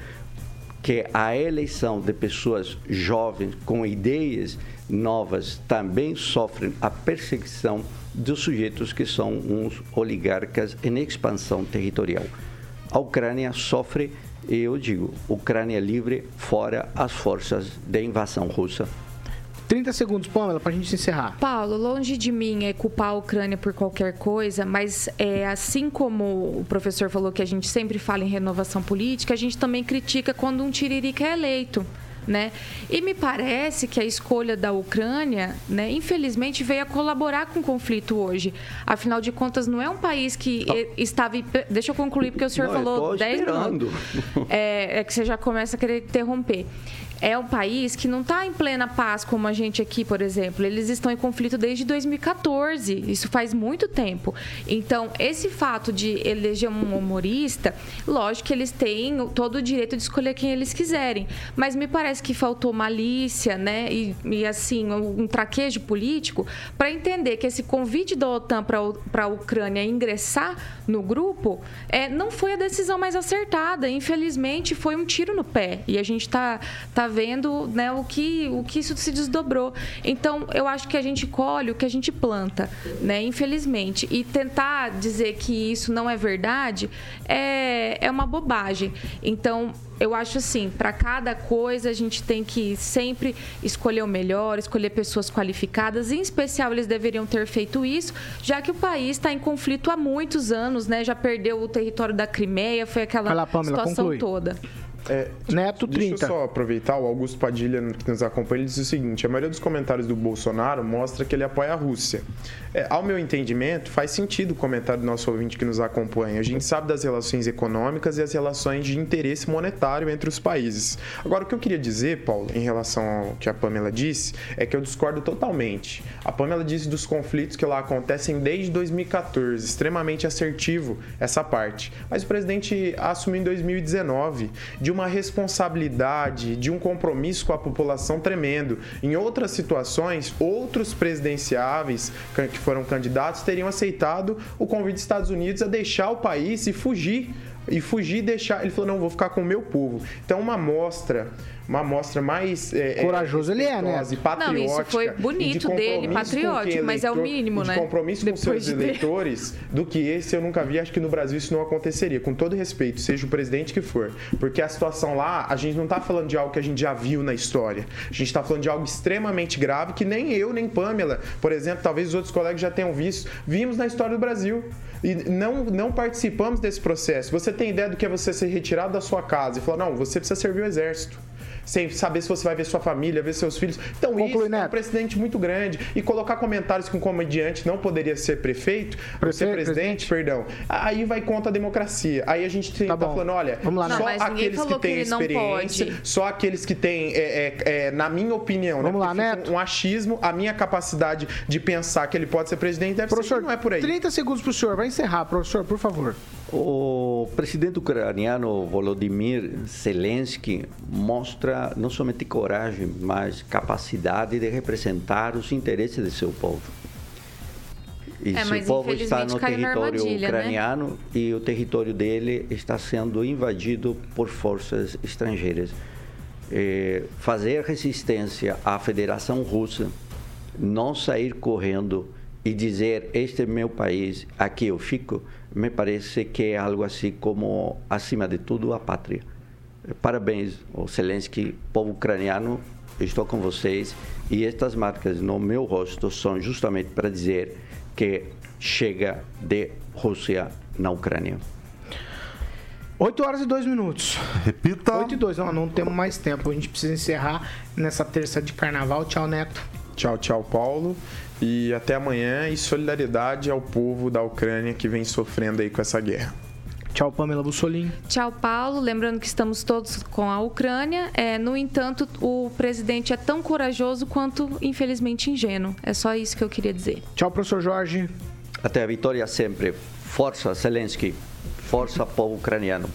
que a eleição de pessoas jovens com ideias novas também sofrem a perseguição dos sujeitos que são uns oligarcas em expansão territorial. A Ucrânia sofre, eu digo, Ucrânia livre fora as forças de invasão russa. 30 segundos, Pamela, para a gente encerrar. Paulo, longe de mim é culpar a Ucrânia por qualquer coisa, mas é assim como o professor falou que a gente sempre fala em renovação política, a gente também critica quando um tiririca é eleito né? E me parece que a escolha da Ucrânia, né, infelizmente, veio a colaborar com o conflito hoje. Afinal de contas, não é um país que estava. Deixa eu concluir, porque o senhor não, falou 10 minutos. É, é que você já começa a querer interromper. É um país que não está em plena paz como a gente aqui, por exemplo. Eles estão em conflito desde 2014. Isso faz muito tempo. Então, esse fato de eleger um humorista, lógico que eles têm todo o direito de escolher quem eles quiserem. Mas me parece que faltou malícia, né? E, e assim, um traquejo político para entender que esse convite da OTAN para a Ucrânia ingressar no grupo é, não foi a decisão mais acertada. Infelizmente, foi um tiro no pé. E a gente está tá vendo né, o, que, o que isso se desdobrou. Então, eu acho que a gente colhe o que a gente planta, né? Infelizmente. E tentar dizer que isso não é verdade é, é uma bobagem. Então, eu acho assim, para cada coisa a gente tem que sempre escolher o melhor, escolher pessoas qualificadas. Em especial, eles deveriam ter feito isso, já que o país está em conflito há muitos anos, né? Já perdeu o território da Crimeia, foi aquela lá, Pamela, situação conclui. toda. É, Neto 30. Deixa eu só aproveitar, o Augusto Padilha, que nos acompanha, ele diz o seguinte: a maioria dos comentários do Bolsonaro mostra que ele apoia a Rússia. É, ao meu entendimento, faz sentido o comentário do nosso ouvinte que nos acompanha. A gente sabe das relações econômicas e as relações de interesse monetário entre os países. Agora, o que eu queria dizer, Paulo, em relação ao que a Pamela disse, é que eu discordo totalmente. A Pamela disse dos conflitos que lá acontecem desde 2014, extremamente assertivo essa parte. Mas o presidente assumiu em 2019 de uma responsabilidade, de um compromisso com a população tremendo. Em outras situações, outros presidenciáveis que que foram candidatos teriam aceitado o convite dos Estados Unidos a deixar o país e fugir e fugir e deixar. Ele falou: não, vou ficar com o meu povo. Então, uma amostra uma amostra mais é, é corajoso ele é, né? E patriótica. Não, isso foi bonito de dele, patriótico, mas é o mínimo, né? De compromisso Depois com seus de eleitores do que esse eu nunca vi. Acho que no Brasil isso não aconteceria. Com todo respeito, seja o presidente que for, porque a situação lá a gente não está falando de algo que a gente já viu na história. A gente está falando de algo extremamente grave que nem eu nem Pamela, por exemplo, talvez os outros colegas já tenham visto, vimos na história do Brasil e não, não participamos desse processo. Você tem ideia do que é você ser retirado da sua casa e falar, não, você precisa servir o exército sem saber se você vai ver sua família, ver seus filhos. Então, Conclui, isso Neto. é um precedente muito grande. E colocar comentários que um comediante não poderia ser prefeito, Prefe ser presidente, presidente, perdão, aí vai contra a democracia. Aí a gente tá, tá falando, olha, Vamos lá, só aqueles que, têm experiência, só aqueles que têm, é, é, é, na minha opinião, né, Vamos né, lá, Neto. um achismo, a minha capacidade de pensar que ele pode ser presidente deve professor, ser não é por aí. 30 segundos para o senhor, vai encerrar, professor, por favor. O presidente ucraniano Volodymyr Zelensky mostra não somente coragem, mas capacidade de representar os interesses de seu povo. E é, seu povo está no território né? ucraniano né? e o território dele está sendo invadido por forças estrangeiras. É, fazer resistência à Federação Russa, não sair correndo e dizer este é meu país, aqui eu fico, me parece que é algo assim como, acima de tudo, a pátria. Parabéns, o Zelensky, povo ucraniano, estou com vocês e estas marcas no meu rosto são justamente para dizer que chega de Rússia na Ucrânia. 8 horas e 2 minutos. Repita. 8 e 2, não, não temos mais tempo. A gente precisa encerrar nessa terça de carnaval. Tchau, Neto. Tchau, tchau, Paulo. E até amanhã e solidariedade ao povo da Ucrânia que vem sofrendo aí com essa guerra. Tchau, Pamela Bussolini. Tchau, Paulo. Lembrando que estamos todos com a Ucrânia. É, no entanto, o presidente é tão corajoso quanto, infelizmente, ingênuo. É só isso que eu queria dizer. Tchau, professor Jorge. Até a vitória sempre. Força, Zelensky. Força, povo ucraniano.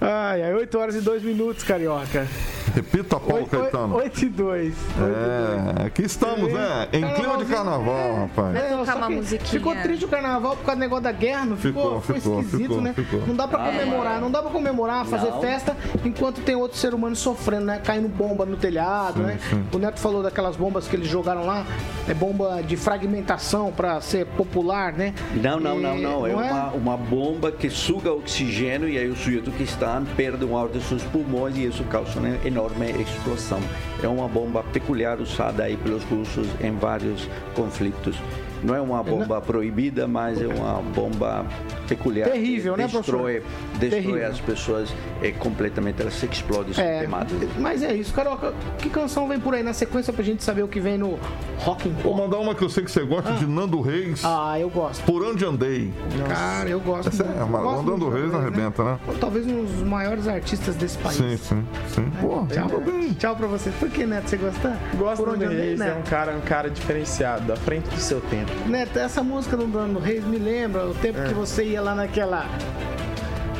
Ai, ai, 8 horas e 2 minutos, carioca. Repita, Paulo 8, Caetano. 8 e 2. É, aqui estamos, né? Em clima de carnaval, rapaz. É, uma musiquinha. Ficou triste o carnaval por causa do negócio da guerra, não ficou? Ficou, ficou esquisito, ficou, né? Ficou. Não dá pra comemorar, não dá pra comemorar, fazer não. festa, enquanto tem outro ser humano sofrendo, né? Caindo bomba no telhado, sim, né? Sim. O Neto falou daquelas bombas que eles jogaram lá, é bomba de fragmentação pra ser popular, né? Não, não, e, não, não. É, não é, Uma, uma bomba que suga oxigênio e aí o sujeito que está perde um ar de seus pulmões e isso causa uma enorme explosão. É uma bomba peculiar usada aí pelos russos em vários conflitos. Não é uma bomba proibida, mas é uma bomba peculiar. Terrível, né, destrói, Destrói Terrível. as pessoas é, completamente, elas se explodem, são É, queimadas. mas é isso, Caroca. Que canção vem por aí na sequência pra gente saber o que vem no Rock and Vou mandar uma que eu sei que você gosta de Nando Reis. Ah, eu gosto. Por onde andei. Cara, eu gosto. Essa é, muito. Eu gosto Nando Reis né? arrebenta, né? Talvez um dos maiores artistas desse país. Sim, sim, sim. Pô, Tchau, mandou bem. tchau pra você. Por que, Neto? Você gosta? Gosto Por onde andei, Reis, é um cara, um cara diferenciado, à frente do seu tempo. Neto, essa música do Nando Reis me lembra o tempo É. que você ia lá naquela.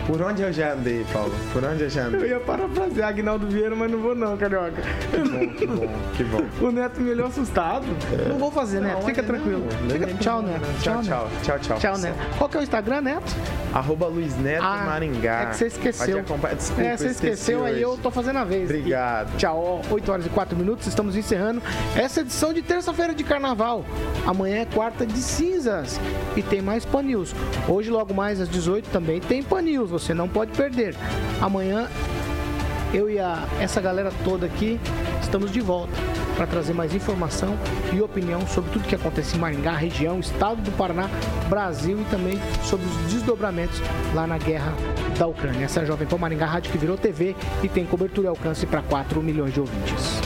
Por onde eu já andei, Paulo? Por onde eu já Eu andei? ia parafrasear Agnaldo Vieira, mas não vou não, carioca. Que bom, que bom, que bom. <laughs> O Neto me olhou assustado. Não vou fazer, Neto. Não, Fica não, tranquilo. não, Fica... não, Tchau, Neto. Tchau, tchau, tchau, tchau. Tchau, Neto. Qual que é o Instagram, Neto? Arroba Luiz Neto Ah, Maringá. É que você esqueceu. Acompanhar. Desculpa, é, você eu esqueceu, aí eu tô fazendo a vez. Obrigado. Tchau, ó, 8 horas e 4 minutos, estamos encerrando essa edição de terça-feira de carnaval. Amanhã é quarta de cinzas e tem mais Pan News. Hoje, logo mais às 18 também tem Pan News, você não pode perder. Amanhã eu e a, essa galera toda aqui estamos de volta para trazer mais informação e opinião sobre tudo que acontece em Maringá, região, estado do Paraná, Brasil e também sobre os desdobramentos lá na guerra da Ucrânia. Essa é a Jovem Pan Maringá, rádio que virou TV e tem cobertura e alcance para 4 milhões de ouvintes.